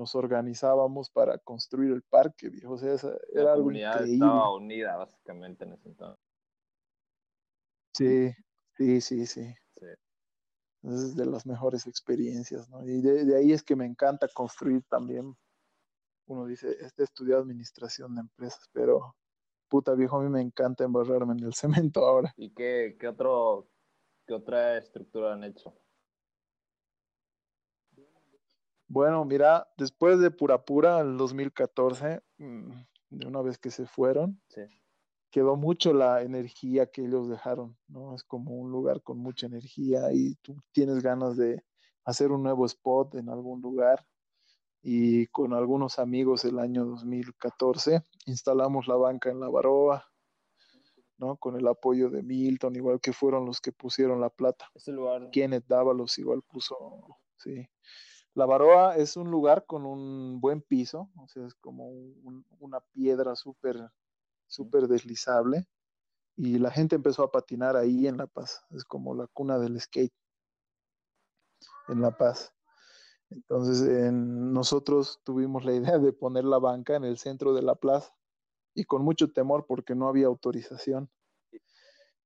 Speaker 3: nos organizábamos para construir el parque, viejo. O sea, era
Speaker 2: La
Speaker 3: algo
Speaker 2: comunidad
Speaker 3: increíble.
Speaker 2: estaba unida básicamente en ese entonces.
Speaker 3: Sí, sí, sí, sí.
Speaker 2: Sí.
Speaker 3: Es de las mejores experiencias, ¿no? Y de, de, ahí es que me encanta construir también. Uno dice, este estudió administración de empresas, pero puta viejo, a mí me encanta embarrarme en el cemento ahora.
Speaker 2: ¿Y qué, qué, otro, qué otra estructura han hecho?
Speaker 3: Bueno, mira, después de Pura Pura, el 2014, mm, de una vez que se fueron,
Speaker 2: sí
Speaker 3: quedó mucho la energía que ellos dejaron, ¿no? Es como un lugar con mucha energía y tú tienes ganas de hacer un nuevo spot en algún lugar. Y con algunos amigos el año 2014 instalamos la banca en la Baroa, ¿no? Con el apoyo de Milton, igual que fueron los que pusieron la plata.
Speaker 2: Ese lugar.
Speaker 3: Kenneth Dávalos igual puso, sí. La Baroa es un lugar con un buen piso, o sea, es como un, una piedra súper súper deslizable y la gente empezó a patinar ahí en La Paz. Es como la cuna del skate en La Paz. Entonces en, nosotros tuvimos la idea de poner la banca en el centro de la plaza y con mucho temor porque no había autorización.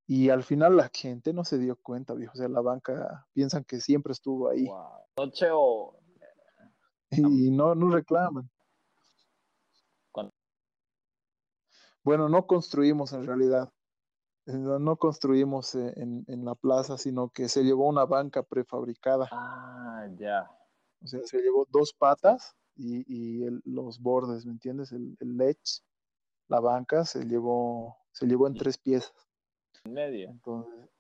Speaker 3: Y al final la gente no se dio cuenta, viejo. O sea, la banca piensan que siempre estuvo ahí.
Speaker 2: Wow. Noche o...
Speaker 3: Y no, no reclaman. Bueno, no construimos en realidad. No construimos en, en, la plaza, sino que se llevó una banca prefabricada.
Speaker 2: Ah, ya.
Speaker 3: O sea, se llevó dos patas y, y el, los bordes, ¿me entiendes? El, el lech, la banca, se llevó, se llevó en tres piezas.
Speaker 2: En medio.
Speaker 3: Entonces,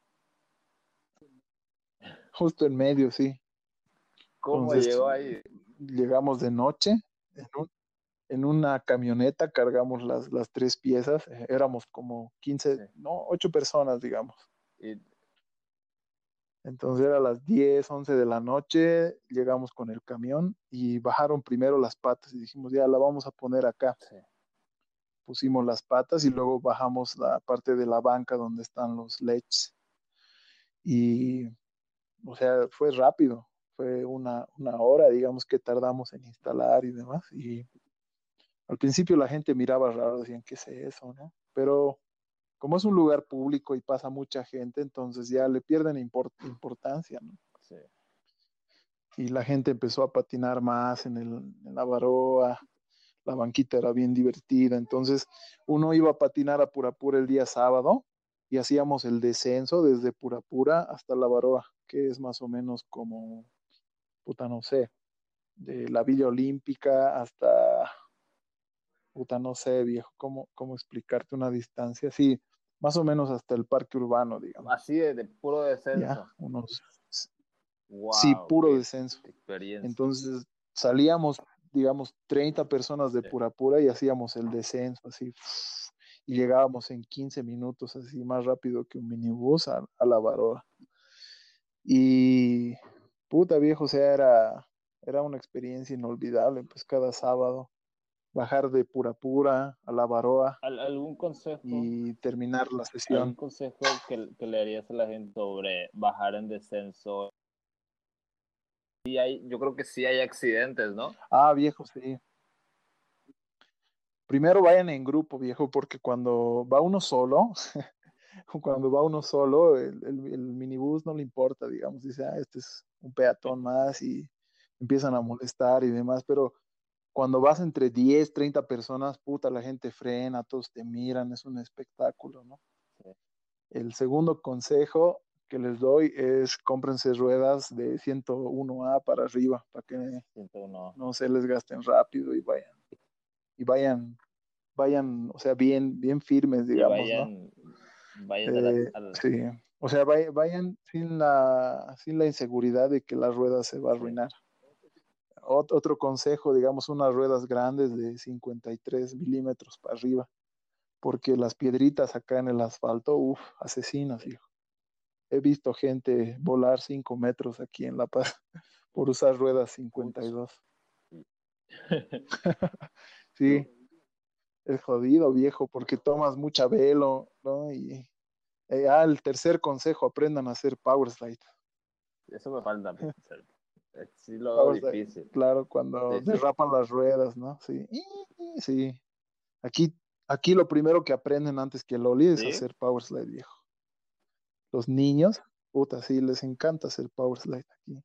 Speaker 3: justo en medio, sí.
Speaker 2: ¿Cómo Entonces, llegó ahí?
Speaker 3: Llegamos de noche en un, en una camioneta cargamos las, las tres piezas, éramos como 15, sí. no, 8 personas, digamos.
Speaker 2: Y...
Speaker 3: Entonces era las 10, 11 de la noche, llegamos con el camión y bajaron primero las patas y dijimos, ya la vamos a poner acá.
Speaker 2: Sí.
Speaker 3: Pusimos las patas y luego bajamos la parte de la banca donde están los leches. Y, o sea, fue rápido, fue una, una hora, digamos, que tardamos en instalar y demás. Y al principio la gente miraba raro, decían, ¿qué es eso? ¿no? Pero como es un lugar público y pasa mucha gente, entonces ya le pierden import importancia, ¿no?
Speaker 2: Sí.
Speaker 3: Y la gente empezó a patinar más en, el, en la baroa, la banquita era bien divertida, entonces uno iba a patinar a Purapura el día sábado y hacíamos el descenso desde Purapura hasta la baroa, que es más o menos como, puta, no sé, de la Villa Olímpica hasta puta, no sé, viejo, cómo, cómo explicarte una distancia, sí, más o menos hasta el parque urbano, digamos.
Speaker 2: Así de, de puro descenso.
Speaker 3: Ya, unos,
Speaker 2: wow,
Speaker 3: sí, puro descenso. Entonces salíamos digamos, 30 personas de pura pura y hacíamos el descenso así. Y llegábamos en 15 minutos, así más rápido que un minibús a, a la varoa. Y puta viejo, o sea, era, era una experiencia inolvidable, pues cada sábado bajar de pura pura a la varoa.
Speaker 2: ¿Algún consejo?
Speaker 3: Y terminar la sesión.
Speaker 2: ¿Algún consejo que, que le harías a la gente sobre bajar en descenso? Y hay, yo creo que sí hay accidentes, ¿no?
Speaker 3: Ah, viejo, sí. Primero vayan en grupo, viejo, porque cuando va uno solo, cuando va uno solo, el, el, minibús no le importa, digamos, dice, ah, este es un peatón más y empiezan a molestar y demás, pero cuando vas entre 10, 30 personas, puta, la gente frena, todos te miran, es un espectáculo, ¿no? El segundo consejo que les doy es cómprense ruedas de 101A para arriba, para que no se les gasten rápido y vayan, y vayan, vayan, o sea, bien, bien firmes, digamos,
Speaker 2: vayan,
Speaker 3: ¿no? Vayan eh, Sí, o sea, vayan sin la, sin la inseguridad de que la rueda se va a arruinar otro consejo, digamos, unas ruedas grandes de 53 milímetros para arriba, porque las piedritas acá en el asfalto, uff, asesinas, hijo. He visto gente volar 5 metros aquí en La Paz por usar ruedas 52. sí, es jodido, viejo, porque tomas mucha velo, ¿no? Y eh, ah, el tercer consejo, aprendan a hacer power slide.
Speaker 2: Eso me falta. Sí, lo difícil.
Speaker 3: Claro, cuando derrapan las ruedas, ¿no? Sí. Sí. Aquí, aquí lo primero que aprenden antes que el Oli es hacer power slide viejo. Los niños, puta, sí, les encanta hacer power slide aquí.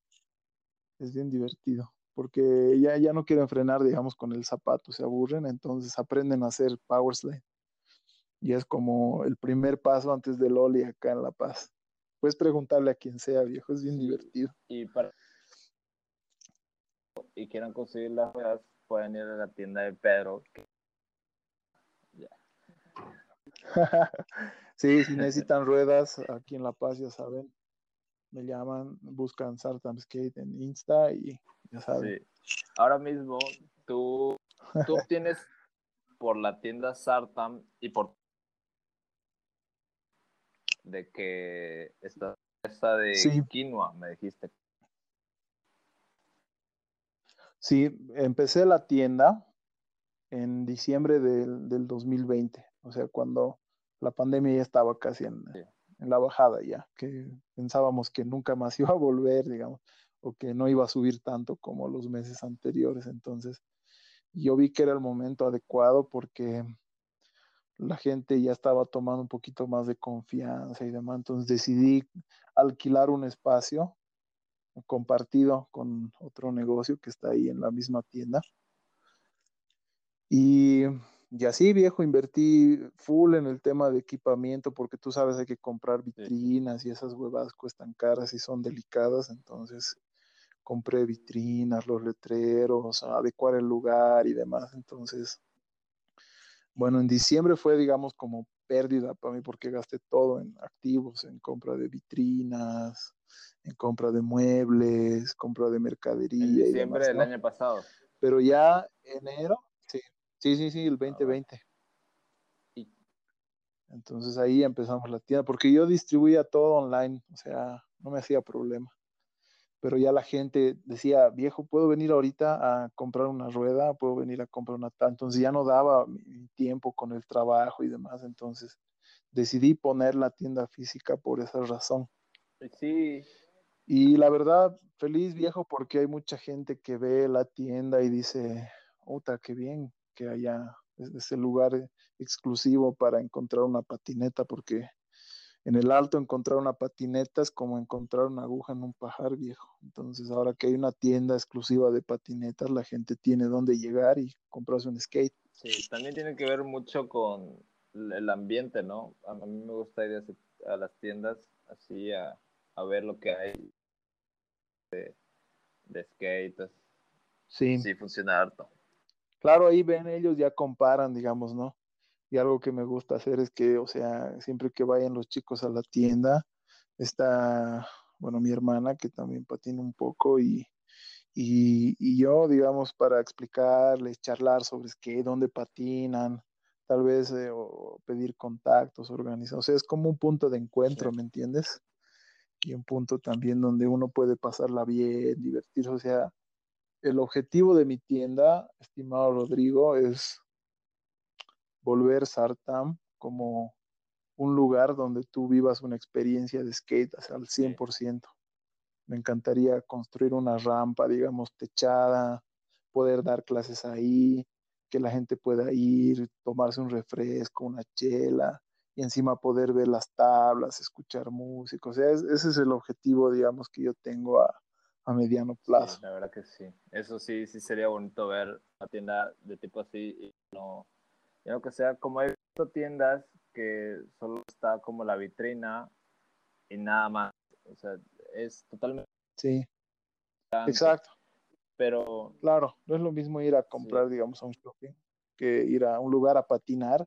Speaker 3: Es bien divertido. Porque ya, ya no quieren frenar, digamos, con el zapato, se aburren, entonces aprenden a hacer power slide. Y es como el primer paso antes del Oli acá en La Paz. Puedes preguntarle a quien sea, viejo, es bien divertido.
Speaker 2: Y para y quieran conseguir las ruedas, pueden ir a la tienda de Pedro.
Speaker 3: sí, si necesitan ruedas, aquí en La Paz ya saben, me llaman, buscan Sartam Skate en Insta y ya saben.
Speaker 2: Ahora mismo tú, tú obtienes por la tienda Sartam y por de que esta, esta de quinoa, me dijiste.
Speaker 3: Sí, empecé la tienda en diciembre del, del 2020, o sea, cuando la pandemia ya estaba casi en, en, la bajada ya, que pensábamos que nunca más iba a volver, digamos, o que no iba a subir tanto como los meses anteriores. Entonces, yo vi que era el momento adecuado porque la gente ya estaba tomando un poquito más de confianza y demás. Entonces decidí alquilar un espacio compartido con otro negocio que está ahí en la misma tienda. Y, y, así, viejo, invertí full en el tema de equipamiento porque tú sabes, hay que comprar vitrinas y esas huevas cuestan caras y son delicadas. Entonces, compré vitrinas, los letreros, adecuar el lugar y demás. Entonces, bueno, en diciembre fue, digamos, como pérdida para mí porque gasté todo en activos, en compra de vitrinas, en compra de muebles, compra de mercadería. En
Speaker 2: diciembre del año pasado.
Speaker 3: Pero ya enero, sí, sí, sí, sí, el 2020. Ah, Entonces ahí empezamos la tienda, porque yo distribuía todo online, o sea, no me hacía problema. Pero ya la gente decía, viejo, ¿puedo venir ahorita a comprar una rueda? ¿Puedo venir a comprar una tal? Entonces ya no daba mi tiempo con el trabajo y demás. Entonces decidí poner la tienda física por esa razón.
Speaker 2: Sí,
Speaker 3: y la verdad, feliz viejo, porque hay mucha gente que ve la tienda y dice, otra, qué bien que haya ese lugar exclusivo para encontrar una patineta, porque en el alto encontrar una patineta es como encontrar una aguja en un pajar viejo. Entonces, ahora que hay una tienda exclusiva de patinetas, la gente tiene dónde llegar y comprarse un skate.
Speaker 2: Sí, también tiene que ver mucho con el ambiente, ¿no? A mí me gusta ir a las tiendas así a, a ver lo que hay de, de skate.
Speaker 3: Sí.
Speaker 2: Sí, funciona harto.
Speaker 3: Claro, ahí ven ellos, ya comparan, digamos, ¿no? Y algo que me gusta hacer es que, o sea, siempre que vayan los chicos a la tienda, está, bueno, mi hermana que también patina un poco y, Y, y, yo, digamos, para explicarles, charlar sobre skate, dónde patinan, tal vez eh, o pedir contactos, organizar. O sea, es como un punto de encuentro, sí. ¿me entiendes? Y un punto también donde uno puede pasarla bien, divertirse. O sea, el objetivo de mi tienda, estimado Rodrigo, es volver Sartam como un lugar donde tú vivas una experiencia de skate al 100%. Sí. Me encantaría construir una rampa, digamos, techada, poder dar clases ahí, que la gente pueda ir, tomarse un refresco, una chela, y encima poder ver las tablas, escuchar música. O sea, es, ese es el objetivo, digamos, que yo tengo a, a mediano plazo.
Speaker 2: Sí, la verdad que sí. Eso sí, sí sería bonito ver una tienda de tipo así y no, y no que sea como he visto tiendas que solo está como la vitrina y nada más. O sea, es totalmente...
Speaker 3: Sí. Exacto.
Speaker 2: Pero...
Speaker 3: Claro, no es lo mismo ir a comprar, sí. digamos, a un shopping que ir a un lugar a patinar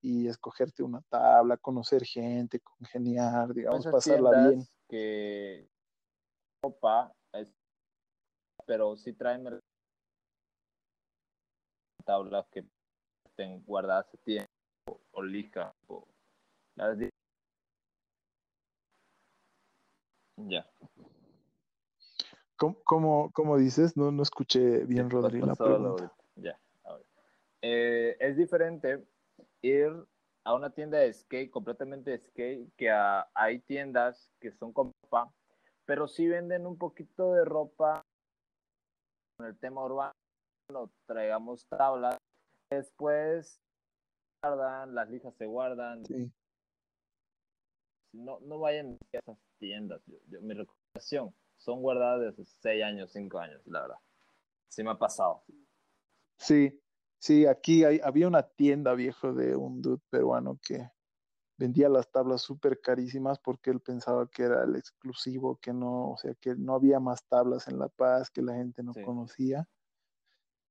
Speaker 3: y escogerte una tabla, conocer gente, congeniar, digamos, pasarla bien.
Speaker 2: Que ropa. Pero sí traen tablas que estén guardadas hace tiempo o lija o las ya
Speaker 3: ¿Cómo, cómo, cómo dices? No, no escuché bien, Rodri, la pregunta.
Speaker 2: Ya, eh, es diferente ir a una tienda de skate, completamente de skate, que a, hay tiendas que son con ropa, pero sí venden un poquito de ropa con el tema urbano, traigamos tablas, después guardan, las lijas se guardan.
Speaker 3: Sí.
Speaker 2: No, no vayan a esas tiendas. Yo, yo, mi recomendación son guardadas desde 6 años, 5 años, la verdad. Sí me ha pasado.
Speaker 3: Sí, sí, aquí hay, había una tienda viejo de un dude peruano que vendía las tablas súper carísimas porque él pensaba que era el exclusivo, que no, o sea, que no había más tablas en La Paz, que la gente no sí. conocía.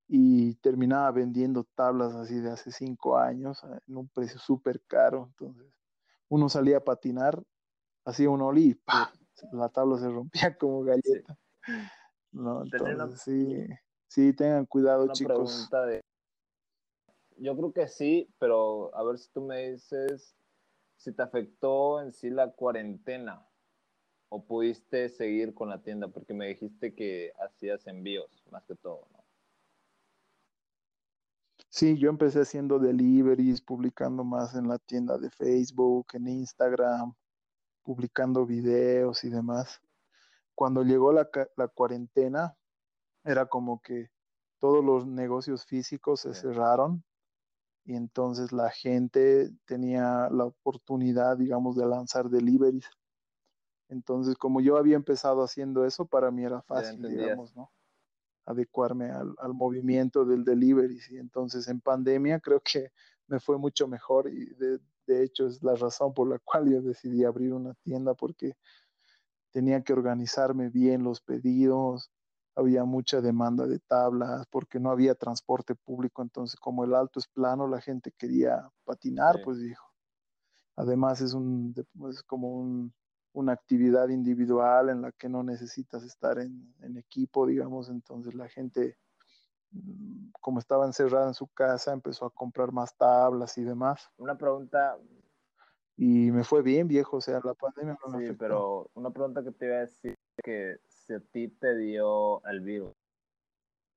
Speaker 3: Y terminaba vendiendo tablas así de hace cinco años en un precio súper caro. Entonces, uno salía a patinar, hacía un olí y ¡pah! la tabla se rompía como galleta. Sí. ¿no? Entonces, sí, sí, tengan cuidado, chicos.
Speaker 2: De... Yo creo que sí, pero a ver si tú me dices si te afectó en sí la cuarentena o pudiste seguir con la tienda, porque me dijiste que hacías envíos más que todo, ¿no?
Speaker 3: Sí, yo empecé haciendo deliveries, publicando más en la tienda de Facebook, en Instagram, publicando videos y demás. Cuando llegó la, la cuarentena, era como que todos los negocios físicos se cerraron y entonces la gente tenía la oportunidad, digamos, de lanzar deliveries. Entonces, como yo había empezado haciendo eso, para mí era fácil, digamos, ¿no? adecuarme al, al, movimiento del delivery. Y entonces en pandemia creo que me fue mucho mejor y de, de, hecho es la razón por la cual yo decidí abrir una tienda porque tenía que organizarme bien los pedidos, había mucha demanda de tablas porque no había transporte público, entonces como el alto es plano, la gente quería patinar, sí. pues dijo. Además es, un, es como un, una actividad individual en la que no necesitas estar en, en, equipo, digamos, entonces la gente, mm, como estaba encerrada en su casa, empezó a comprar más tablas y demás.
Speaker 2: Una pregunta.
Speaker 3: Y me fue bien, viejo, o sea, la pandemia no me
Speaker 2: Sí,
Speaker 3: afectó.
Speaker 2: pero una pregunta que te iba a decir, que si a ti te dio el virus,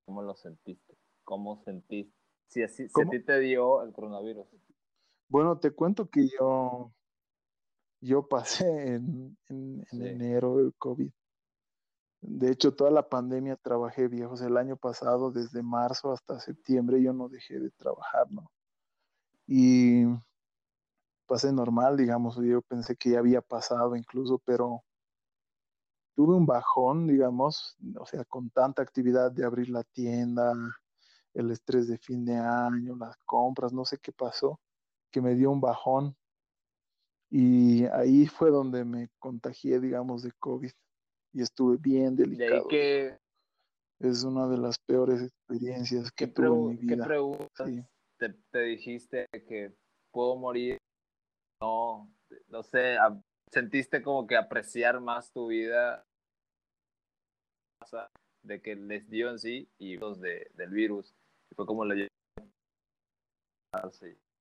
Speaker 2: ¿cómo lo sentiste? ¿Cómo sentiste? Si, a ti te dio el coronavirus.
Speaker 3: Bueno, te cuento que yo yo pasé en, en, enero el COVID. De hecho, toda la pandemia trabajé viejos. El año pasado, desde marzo hasta septiembre, yo no dejé de trabajar, ¿no? Y pasé normal, digamos. Yo pensé que ya había pasado incluso, pero tuve un bajón, digamos, o sea, con tanta actividad de abrir la tienda, el estrés de fin de año, las compras, no sé qué pasó, que me dio un bajón y ahí fue donde me contagié, digamos, de COVID. Y estuve bien delicado.
Speaker 2: De ahí que...
Speaker 3: Es una de las peores experiencias que tuve en mi vida.
Speaker 2: ¿Qué preguntas sí. te, te, dijiste que puedo morir? No, no sé, sentiste como que apreciar más tu vida de que les dio en sí y los de, del virus. Y fue como le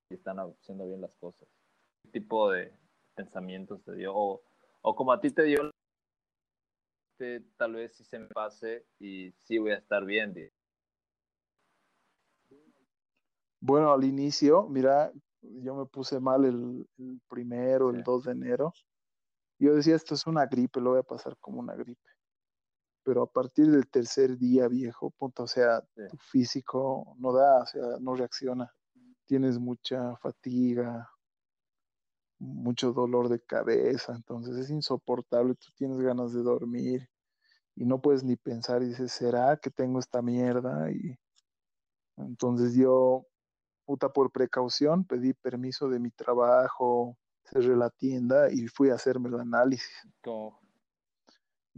Speaker 2: y están haciendo bien las cosas. ¿Qué tipo de pensamientos te dio? O, o como a ti te dio, tal vez si se me pase y sí voy a estar bien.
Speaker 3: Bueno, al inicio, mira, yo me puse mal el, primero, el 2 de enero. Yo decía, esto es una gripe, lo voy a pasar como una gripe. Pero a partir del tercer día, viejo, punto, o sea, tu físico no da, o sea, no reacciona. Tienes mucha fatiga, mucho dolor de cabeza, entonces es insoportable, tú tienes ganas de dormir y no puedes ni pensar y dices, ¿será que tengo esta mierda? Y entonces yo puta por precaución, pedí permiso de mi trabajo, cerré la tienda y fui a hacerme el análisis.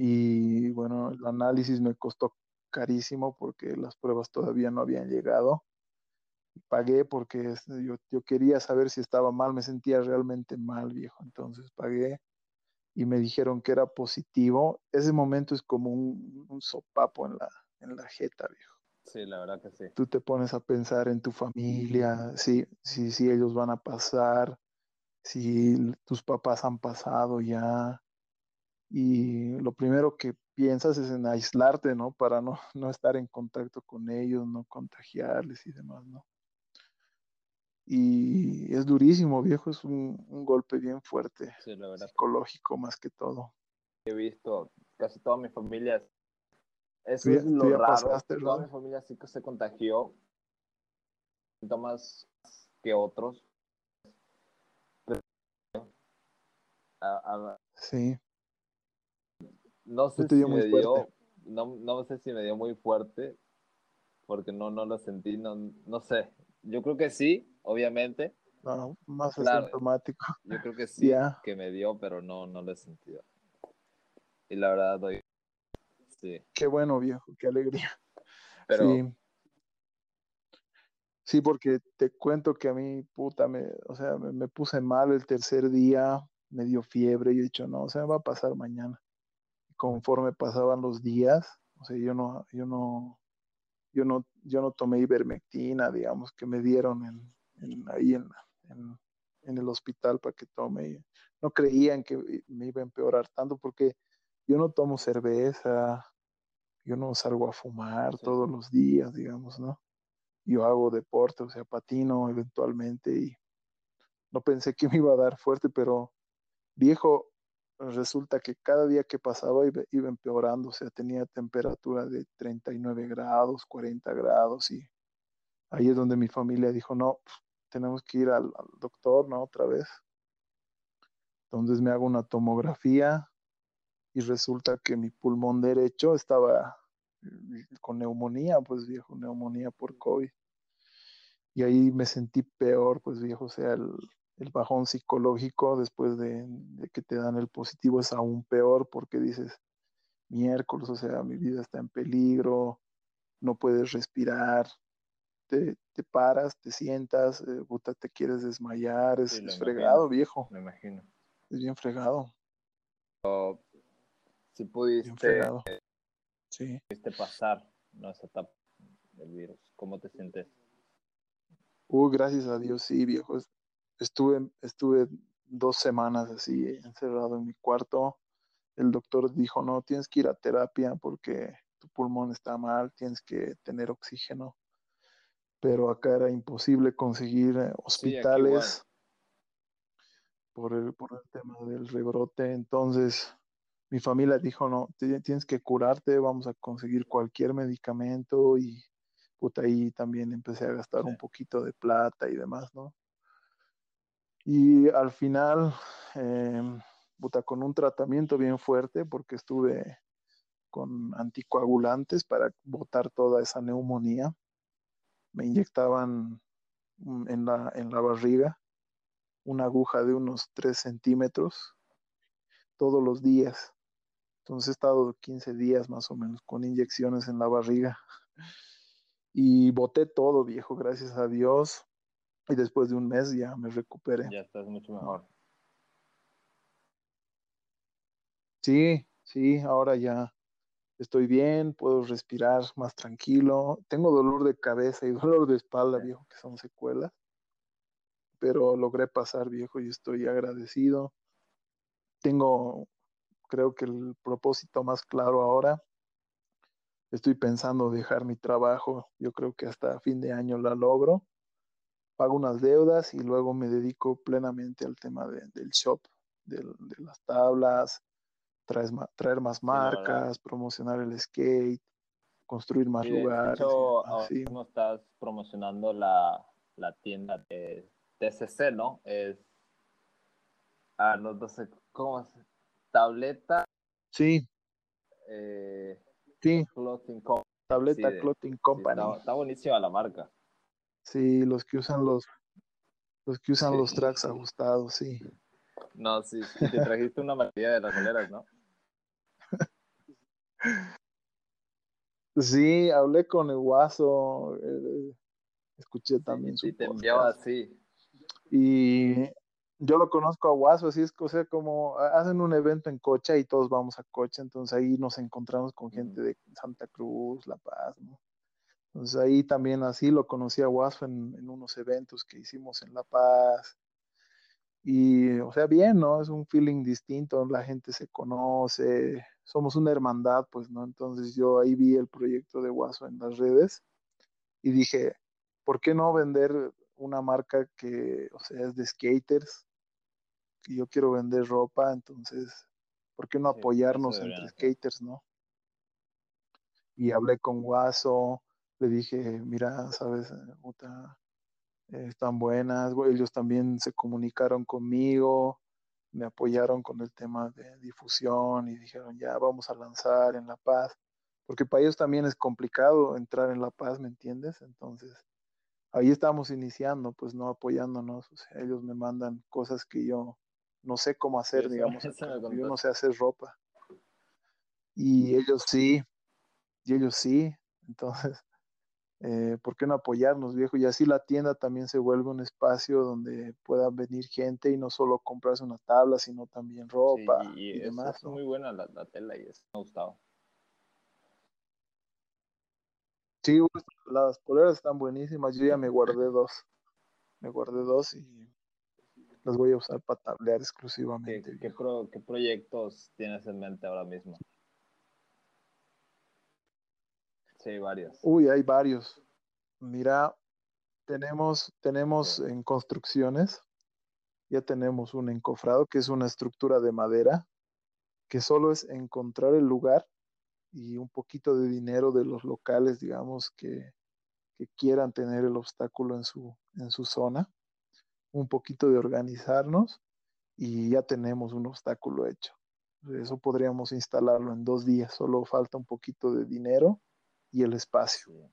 Speaker 3: Y bueno, el análisis me costó carísimo porque las pruebas todavía no habían llegado. Pagué porque yo, yo quería saber si estaba mal, me sentía realmente mal, viejo. Entonces pagué y me dijeron que era positivo. Ese momento es como un, un sopapo en la, en la jeta, viejo.
Speaker 2: Sí, la verdad que sí.
Speaker 3: Tú te pones a pensar en tu familia, si, si, si ellos van a pasar, si tus papás han pasado ya. Y lo primero que piensas es en aislarte, ¿no? Para no, no estar en contacto con ellos, no contagiarles y demás, ¿no? Y es durísimo, viejo, es un, un golpe bien fuerte,
Speaker 2: sí, la verdad.
Speaker 3: psicológico más que todo.
Speaker 2: He visto casi toda mi familia eso es lo raro. Toda mi familia sí que se contagió. Síntomas que otros.
Speaker 3: sí.
Speaker 2: No sé si me dio, no, no, sé si me dio muy fuerte, porque no, no lo sentí, no, no sé. Yo creo que sí, obviamente.
Speaker 3: No, más asintomático.
Speaker 2: Yo creo que sí, que me dio, pero no, no lo he sentido. Y la verdad doy
Speaker 3: Qué bueno, viejo, qué alegría. Sí. Sí, porque te cuento que a mí, puta, me, o sea, me, puse mal el tercer día, me dio fiebre, y he dicho, no, o sea, va a pasar mañana. Conforme pasaban los días, o sea, yo no, yo no, yo no, yo no tomé ivermectina, digamos, que me dieron en, ahí en, en, el hospital para que tome. No creían que me iba a empeorar tanto porque yo no tomo cerveza, yo no salgo a fumar todos los días, digamos, ¿no? Yo hago deporte, o sea, patino eventualmente y no pensé que me iba a dar fuerte, pero viejo, resulta que cada día que pasaba iba, empeorando, o sea, tenía temperatura de 39 grados, 40 grados y ahí es donde mi familia dijo, no, tenemos que ir al, al doctor, ¿no? Otra vez. Entonces me hago una tomografía, y resulta que mi pulmón derecho estaba con neumonía, pues viejo, neumonía por COVID. Y ahí me sentí peor, pues viejo, o sea, el, bajón psicológico después de, que te dan el positivo es aún peor porque dices, miércoles, o sea, mi vida está en peligro, no puedes respirar, te, paras, te sientas, eh, te quieres desmayar, es, fregado, viejo.
Speaker 2: Me imagino.
Speaker 3: Es bien fregado.
Speaker 2: Si pudiste,
Speaker 3: sí.
Speaker 2: pudiste pasar ¿no? esa etapa del virus, ¿cómo te sientes?
Speaker 3: Uh, gracias a Dios, sí, viejo. Estuve, estuve dos semanas así encerrado en mi cuarto. El doctor dijo, no, tienes que ir a terapia porque tu pulmón está mal, tienes que tener oxígeno. Pero acá era imposible conseguir eh, hospitales por, el, por el tema del rebrote. Entonces, mi familia dijo, no, tienes que curarte, vamos a conseguir cualquier medicamento y puta, ahí también empecé a gastar un poquito de plata y demás, ¿no? Y al final, em, con un tratamiento bien fuerte, porque estuve con anticoagulantes para botar toda esa neumonía, me inyectaban en la, en la barriga una aguja de unos 3 centímetros todos los días entonces he estado 15 días más o menos con inyecciones en la barriga. Y boté todo, viejo, gracias a Dios. Y después de un mes ya me recuperé.
Speaker 2: Ya estás mucho mejor.
Speaker 3: Sí, sí, ahora ya, estoy bien, puedo respirar más tranquilo. Tengo dolor de cabeza y dolor de espalda, viejo, que son secuelas. Pero logré pasar, viejo, y estoy agradecido. Tengo, creo que el propósito más claro ahora. Estoy pensando dejar mi trabajo. Yo creo que hasta fin de año la logro. Pago unas deudas y luego me dedico plenamente al tema del shop, de las tablas, traer más marcas, promocionar el skate, construir más lugares.
Speaker 4: De hecho, ahora mismo estás promocionando la, la tienda de TCC, ¿no? Es. Ah, no, sé cómo es. Tableta.
Speaker 3: Sí.
Speaker 4: Eh,
Speaker 3: sí.
Speaker 4: Clothing.
Speaker 3: Tableta Clothing Company.
Speaker 4: está, buenísima la marca.
Speaker 3: Sí, los que usan los los que usan los tracks ajustados, sí.
Speaker 4: No, sí, sí, te trajiste una mayoría de las boleras, ¿no?
Speaker 3: Sí, hablé con el Guaso, eh, escuché también su
Speaker 4: sí, te enviaba así.
Speaker 3: Y yo lo conozco a Guaso, así es, o sea, como hacen un evento en Cocha y todos vamos a Cocha, entonces ahí nos encontramos con gente de Santa Cruz, La Paz, ¿no? Entonces ahí también así lo conocí a Guaso en, en unos eventos que hicimos en La Paz, y, o sea, bien, ¿no? Es un feeling distinto, la gente se conoce, somos una hermandad, pues, ¿no? Entonces yo ahí vi el proyecto de Guaso en las redes y dije, ¿por qué no vender una marca que, o sea, es de skaters? Que yo quiero vender ropa, entonces, ¿por qué no apoyarnos entre skaters, no? Y hablé con Guaso, le dije, mira, sabes, puta, están buenas, ellos también se comunicaron conmigo, me apoyaron con el tema de difusión y dijeron, ya vamos a lanzar en La Paz, porque para ellos también es complicado entrar en La Paz, ¿me entiendes? Entonces, ahí estamos iniciando, pues no apoyándonos, o sea, ellos me mandan cosas que yo no sé cómo hacer, digamos, yo no sé hacer ropa. Y ellos sí, y ellos sí, entonces eh, ¿por qué no apoyarnos, viejo? Y así la tienda también se vuelve un espacio donde pueda venir gente y no solo comprarse una tabla, sino también ropa y, demás.
Speaker 4: Es muy buena la, tela y es, me ha gustado.
Speaker 3: Sí, las poleras están buenísimas. Yo ya me guardé dos. Me guardé dos y las voy a usar para tablear exclusivamente.
Speaker 4: ¿Qué, qué proyectos tienes en mente ahora mismo? Sí, varios.
Speaker 3: Uy, hay varios. Mira, tenemos, tenemos en construcciones, ya tenemos un encofrado que es una estructura de madera, que solo es encontrar el lugar y un poquito de dinero de los locales, digamos, que, que quieran tener el obstáculo en su, en su zona, un poquito de organizarnos y ya tenemos un obstáculo hecho. Eso podríamos instalarlo en dos días, solo falta un poquito de dinero y el espacio.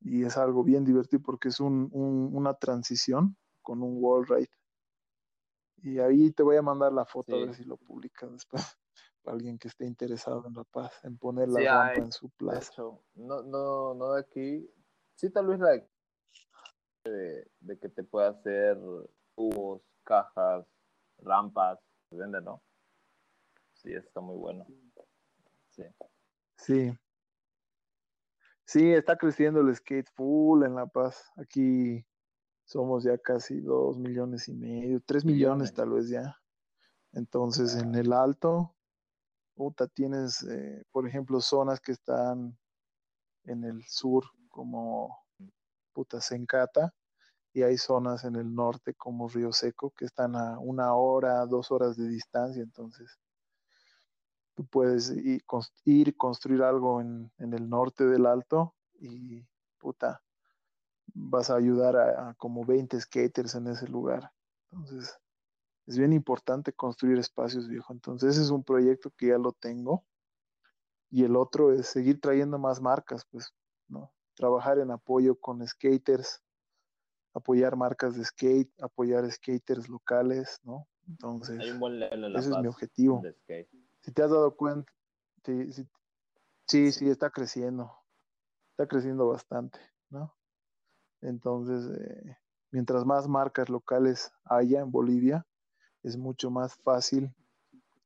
Speaker 3: Y es algo bien divertido porque es un, una transición con un wall ride. Y ahí te voy a mandar la foto a ver si lo publicas después. Para alguien que esté interesado en La Paz, en poner la rampa en su plaza.
Speaker 4: no, no, no de aquí. Sí, tal vez la de, de que te pueda hacer tubos, cajas, rampas, vende, ¿no? Sí, está muy bueno.
Speaker 3: Sí. Sí. está creciendo el skate full en La Paz. Aquí somos ya casi dos millones y medio, tres millones, tal vez ya. Entonces, en el alto, puta, tienes, eh, por ejemplo, zonas que están en el sur, como puta Sencata, y hay zonas en el norte, como Río Seco, que están a una hora, dos horas de distancia. Entonces, Tú puedes ir, ir construir algo en, el norte del Alto y puta, vas a ayudar a, como 20 skaters en ese lugar. Entonces, es bien importante construir espacios, viejo. Entonces, ese es un proyecto que ya lo tengo. Y el otro es seguir trayendo más marcas, pues, ¿no? Trabajar en apoyo con skaters, apoyar marcas de skate, apoyar skaters locales, ¿no? Entonces, ese es mi objetivo si te has dado cuenta, sí, sí, sí, está creciendo, está creciendo bastante, ¿no? Entonces, eh, mientras más marcas locales haya en Bolivia, es mucho más fácil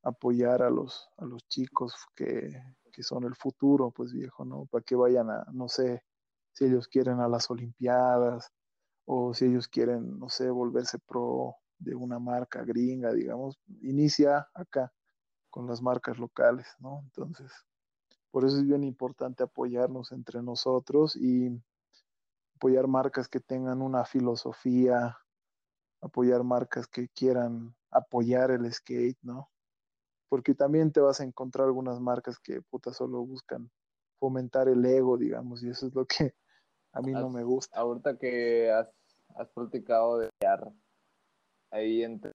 Speaker 3: apoyar a los, a los chicos que, que son el futuro, pues viejo, ¿no? Para que vayan a, no sé, si ellos quieren a las Olimpiadas o si ellos quieren, no sé, volverse pro de una marca gringa, digamos, inicia acá con las marcas locales, ¿no? Entonces, por eso es bien importante apoyarnos entre nosotros y apoyar marcas que tengan una filosofía, apoyar marcas que quieran apoyar el skate, ¿no? Porque también te vas a encontrar algunas marcas que puta solo buscan fomentar el ego, digamos, y eso es lo que a mí no me gusta.
Speaker 2: Ahorita que has, has platicado de ahí entre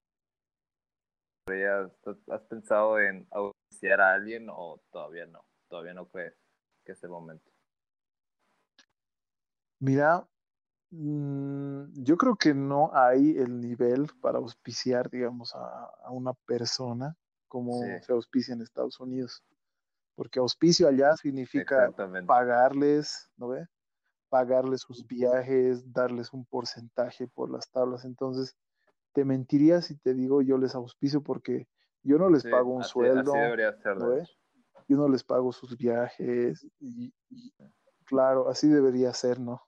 Speaker 2: ¿has pensado en auspiciar a alguien o todavía no? ¿Todavía no crees que es el momento?
Speaker 3: Mira, mm, yo creo que no hay el nivel para auspiciar, digamos, a, una persona como se auspicia en Estados Unidos. Porque auspicio allá significa pagarles, ¿no ve? Pagarles sus viajes, darles un porcentaje por las tablas. Entonces, te mentiría si te digo yo les auspicio porque yo no les pago un sueldo. Yo no les pago sus viajes y, claro, así debería ser, ¿no?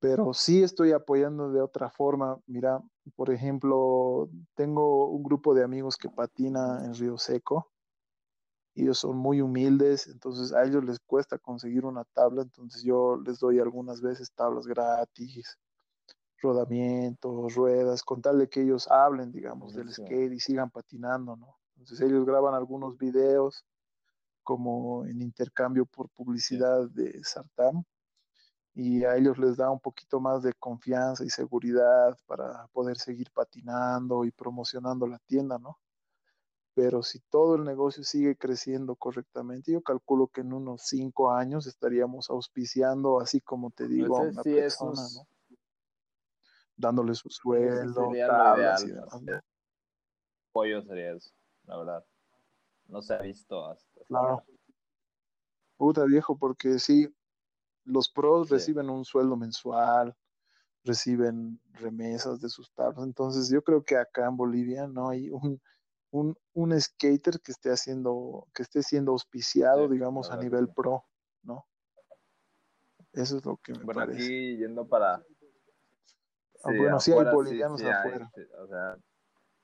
Speaker 3: Pero sí estoy apoyando de otra forma. Mira, por ejemplo, tengo un grupo de amigos que patina en Río Seco. Ellos son muy humildes, entonces a ellos les cuesta conseguir una tabla, entonces yo les doy algunas veces tablas gratis rodamientos, ruedas, con tal de que ellos hablen, digamos, del skate y sigan patinando, ¿no? Entonces ellos graban algunos videos como en intercambio por publicidad de Sartam y a ellos les da un poquito más de confianza y seguridad para poder seguir patinando y promocionando la tienda, ¿no? Pero si todo el negocio sigue creciendo correctamente, yo calculo que en unos cinco años estaríamos auspiciando, así como te digo, a una persona, ¿no? Dándole su sueldo, tablas y
Speaker 2: Pollo sería eso, la verdad. No se ha visto hasta.
Speaker 3: Claro. Puta viejo, porque sí, los pros reciben un sueldo mensual, reciben remesas de sus tablas. Entonces, yo creo que acá en Bolivia no hay un, un, un skater que esté haciendo, que esté siendo auspiciado, digamos, a nivel pro, ¿no? Eso es lo que me
Speaker 2: bueno,
Speaker 3: parece.
Speaker 2: aquí yendo para,
Speaker 3: Ah, bueno, sí hay bolivianos afuera.
Speaker 2: o sea,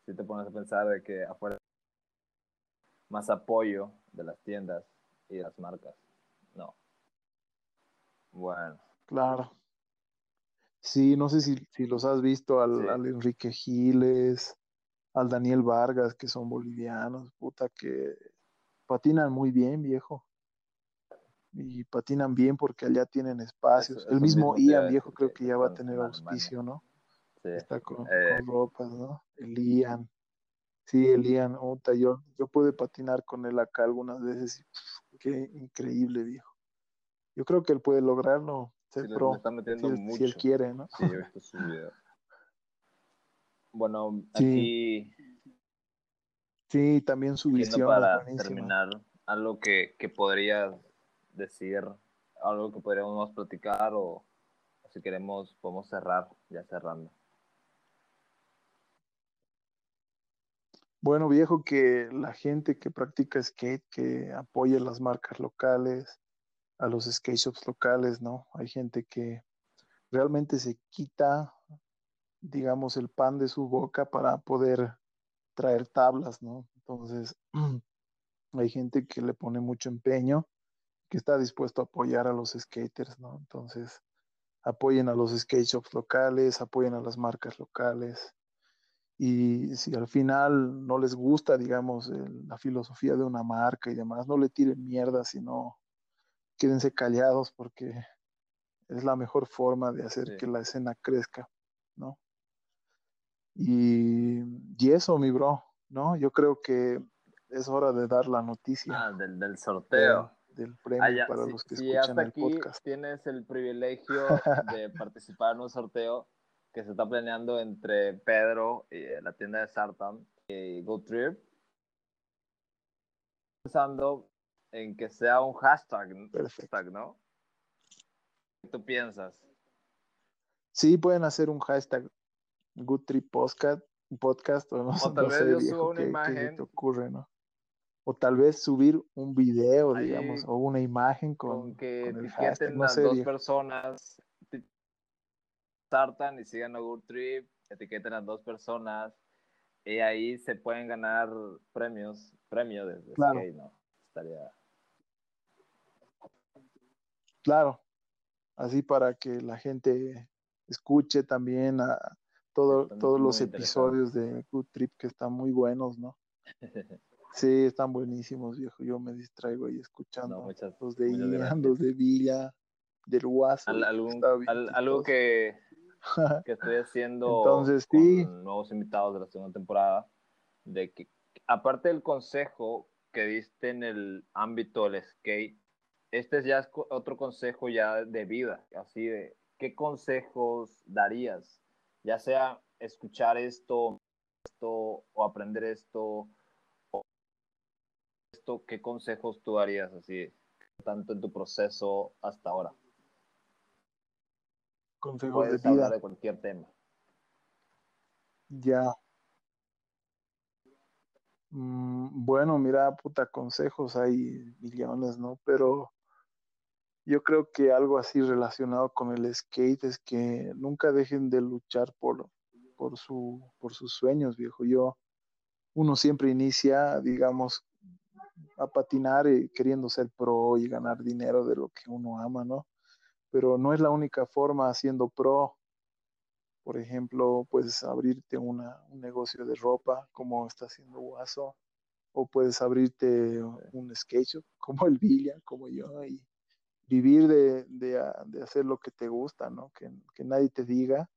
Speaker 2: si te pones a pensar de que afuera más apoyo de las tiendas y de las marcas. No. Bueno.
Speaker 3: Claro. Sí, no sé si, si los has visto al, al, Enrique Giles, al Daniel Vargas, que son bolivianos, puta, que patinan muy bien, viejo. Y patinan bien porque allá tienen espacios. El mismo Ian, viejo, creo que ya va a tener auspicio, ¿no? Está con, eh, ropas, ¿no? Elian. Sí, Elian, yo, yo pude patinar con él acá algunas veces y qué increíble, viejo. Yo creo que él puede lograrlo, ser pro, si, él, quiere, ¿no?
Speaker 2: Sí, he visto su video. Bueno, aquí...
Speaker 3: Sí, también su visión
Speaker 2: para terminar, algo que, que podrías decir, algo que podríamos platicar o si queremos podemos cerrar, ya cerrando.
Speaker 3: Bueno, viejo, que la gente que practica skate, que apoye las marcas locales, a los skate shops locales, ¿no? Hay gente que realmente se quita, digamos, el pan de su boca para poder traer tablas, ¿no? Entonces, hay gente que le pone mucho empeño, que está dispuesto a apoyar a los skaters, ¿no? Entonces, apoyen a los skate shops locales, apoyen a las marcas locales, y si al final no les gusta, digamos, la filosofía de una marca y demás, no le tiren mierda, sino quédense callados porque es la mejor forma de hacer que la escena crezca, ¿no? Y, y, eso, mi bro, ¿no? Yo creo que es hora de dar la noticia.
Speaker 2: Ah, del, sorteo.
Speaker 3: del premio ah, para los que escuchan el podcast.
Speaker 2: Tienes el privilegio de participar en un sorteo que se está planeando entre Pedro y la tienda de Sartan y GoTrip. Pensando en que sea un hashtag, ¿no? ¿Qué tú piensas?
Speaker 3: Sí, pueden hacer un hashtag GoodTripPostcat un podcast o no,
Speaker 2: O tal
Speaker 3: no
Speaker 2: vez
Speaker 3: sé,
Speaker 2: yo
Speaker 3: viejo,
Speaker 2: suba una
Speaker 3: ¿qué, qué se
Speaker 2: imagen.
Speaker 3: te ocurre, no? O tal vez subir un video,
Speaker 2: Ahí,
Speaker 3: digamos, o una imagen con,
Speaker 2: con que
Speaker 3: con
Speaker 2: etiqueten
Speaker 3: hashtag, no
Speaker 2: las
Speaker 3: sé,
Speaker 2: dos
Speaker 3: viejo.
Speaker 2: personas, Sartan y sigan a Good Trip, etiqueten a dos personas y ahí se pueden ganar premios, premio de, de
Speaker 3: Claro.
Speaker 2: skate, ¿no? Estaría
Speaker 3: Claro, así para que la gente escuche también a todo, todos los episodios de Good Trip que están muy buenos, ¿no? Sí, están buenísimos, viejo. Yo me distraigo ahí escuchando
Speaker 2: No, muchas,
Speaker 3: los de Ian, los de Villa, del.
Speaker 2: Al- algún- al- algo que, que estoy haciendo
Speaker 3: Entonces,
Speaker 2: con
Speaker 3: sí.
Speaker 2: nuevos invitados de la segunda temporada, de que aparte del consejo que diste en el ámbito del skate, este ya es otro consejo ya de vida, así de, ¿qué consejos darías? Ya sea escuchar esto, esto o aprender esto, o esto, ¿qué consejos tú darías así, tanto en tu proceso hasta ahora?
Speaker 3: Consejos
Speaker 2: Puedes
Speaker 3: de
Speaker 2: hablar de cualquier tema.
Speaker 3: Ya. Mm, bueno, mira, puta, consejos hay millones, ¿no? Pero yo creo que algo así relacionado con el skate es que nunca dejen de luchar por, por su, por sus sueños, viejo. Yo, uno siempre inicia, digamos, a patinar y queriendo ser pro y ganar dinero de lo que uno ama, ¿no? Pero no es la única forma haciendo pro. Por ejemplo, puedes abrirte una, un negocio de ropa, como está haciendo Guaso, o puedes abrirte un shop, como el Villa, como yo, y vivir de, de, de hacer lo que te gusta, ¿no? Que, que nadie te diga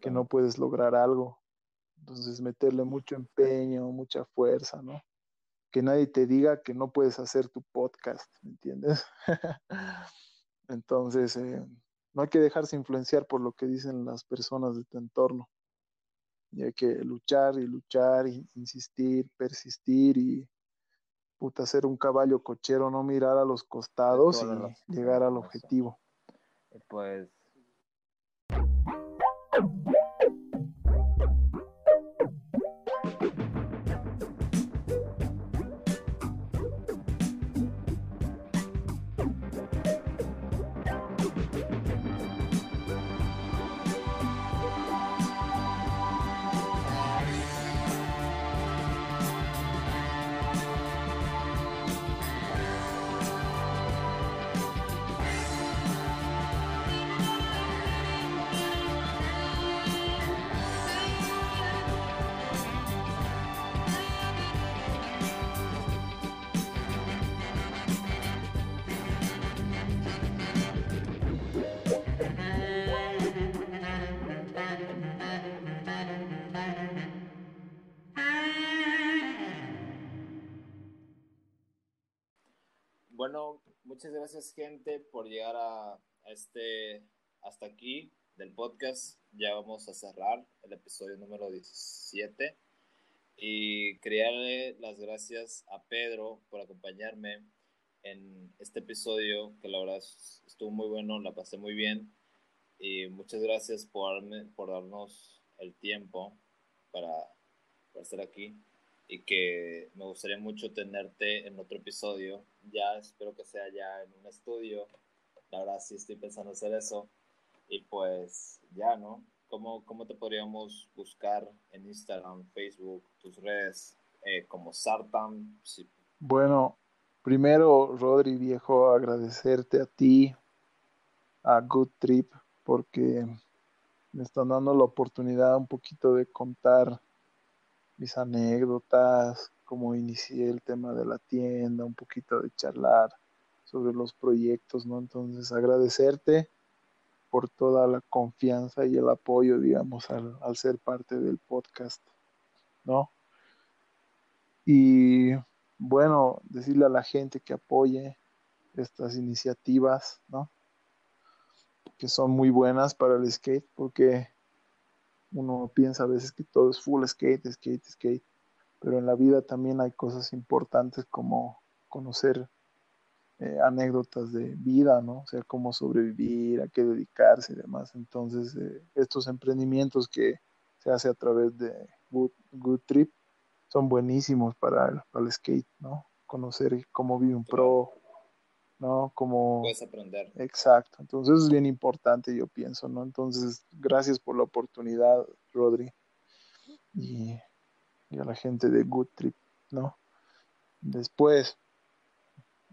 Speaker 3: que no puedes lograr algo. Entonces, meterle mucho empeño, mucha fuerza, ¿no? Que nadie te diga que no puedes hacer tu podcast, ¿me entiendes? Entonces, eh, no hay que dejarse influenciar por lo que dicen las personas de tu entorno. Y hay que luchar y luchar, y insistir, persistir y puta, ser un caballo cochero, no mirar a los costados y
Speaker 2: razón,
Speaker 3: llegar al objetivo.
Speaker 2: Y pues Bueno, muchas gracias gente por llegar a, a este hasta aquí del podcast. Ya vamos a cerrar el episodio número 17 y quería darle las gracias a Pedro por acompañarme en este episodio que la verdad es- estuvo muy bueno, la pasé muy bien. Y muchas gracias por, por darnos el tiempo para, para estar aquí y que me gustaría mucho tenerte en otro episodio. Ya espero que sea ya en un estudio. La verdad sí estoy pensando hacer eso. Y pues ya, ¿no? ¿Cómo, cómo te podríamos buscar en Instagram, Facebook, tus redes? Eh, como Sartam.
Speaker 3: Bueno, primero, Rodri viejo, agradecerte a ti, a Good Trip, porque me están dando la oportunidad un poquito de contar mis anécdotas, cómo inicié el tema de la tienda, un poquito de charlar sobre los proyectos, ¿no? Entonces, agradecerte por toda la confianza y el apoyo, digamos, al, al ser parte del podcast, ¿no? Y bueno, decirle a la gente que apoye estas iniciativas, ¿no? Que son muy buenas para el skate, porque uno piensa a veces que todo es full skate, skate, skate, pero en la vida también hay cosas importantes como conocer eh, anécdotas de vida, ¿no? O sea, cómo sobrevivir, a qué dedicarse y demás. Entonces, eh, estos emprendimientos que se hace a través de Good, Good Trip son buenísimos para el, para el skate, ¿no? Conocer cómo vive un pro, ¿no? Cómo...
Speaker 2: Puedes aprender.
Speaker 3: Exacto, entonces es bien importante, yo pienso, ¿no? Entonces, gracias por la oportunidad, Rodri, y, y a la gente de Good Trip, ¿no? Después,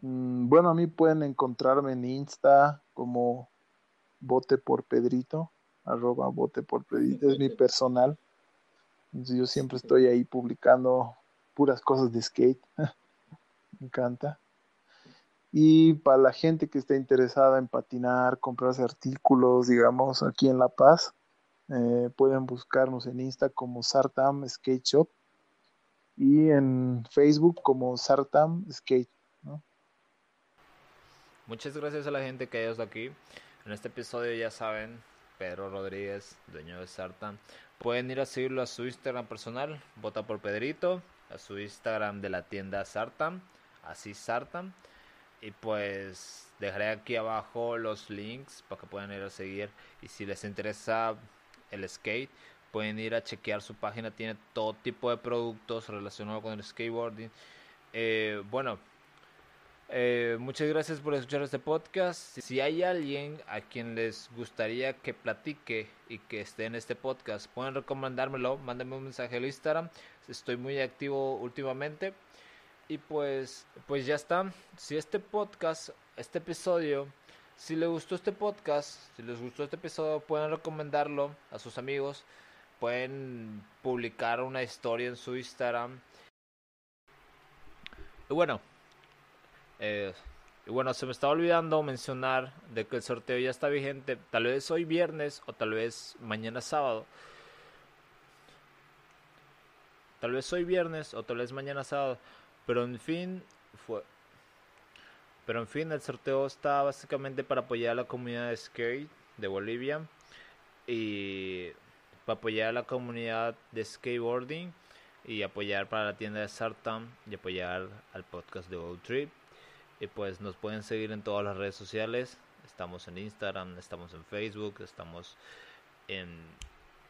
Speaker 3: mm, bueno, a mí pueden encontrarme en Insta como Bote por Pedrito, arroba Bote por Pedrito, es mi personal. Entonces yo siempre estoy ahí publicando puras cosas de skate. Me encanta. Y para la gente que esté interesada en patinar, comprarse artículos, digamos, aquí en La Paz, eh, pueden buscarnos en Insta como Sartam Skate Shop y en Facebook como Sartam Skate.
Speaker 2: Muchas gracias a la gente que ha ido aquí. En este episodio ya saben, Pedro Rodríguez, dueño de Sartam. Pueden ir a seguirlo a su Instagram personal, Vota por Pedrito, a su Instagram de la tienda Sartam, así Sartam. Y pues dejaré aquí abajo los links para que puedan ir a seguir. Y si les interesa el skate, pueden ir a chequear su página. Tiene todo tipo de productos relacionados con el skateboarding. Eh, bueno, eh, muchas gracias por escuchar este podcast. Si hay alguien a quien les gustaría que platique y que esté en este podcast, pueden recomendármelo. Mándenme un mensaje al Instagram. Estoy muy activo últimamente. Y pues, pues ya está. Si este podcast, este episodio, si les gustó este podcast, si les gustó este episodio, pueden recomendarlo a sus amigos. Pueden publicar una historia en su Instagram. Y bueno, eh, y bueno, se me estaba olvidando mencionar de que el sorteo ya está vigente. Tal vez hoy viernes o tal vez mañana sábado. Tal vez hoy viernes o tal vez mañana sábado. Pero en fin, fue. Pero en fin, el sorteo está básicamente para apoyar a la comunidad de skate de Bolivia y para apoyar a la comunidad de skateboarding y apoyar para la tienda de Sartam y apoyar al podcast de Go Trip. Y pues nos pueden seguir en todas las redes sociales. Estamos en Instagram, estamos en Facebook, estamos en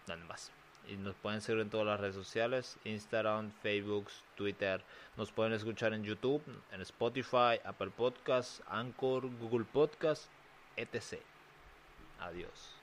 Speaker 2: nada más y nos pueden seguir en todas las redes sociales, Instagram, Facebook, Twitter. Nos pueden escuchar en YouTube, en Spotify, Apple Podcasts, Anchor, Google Podcasts, etc. Adiós.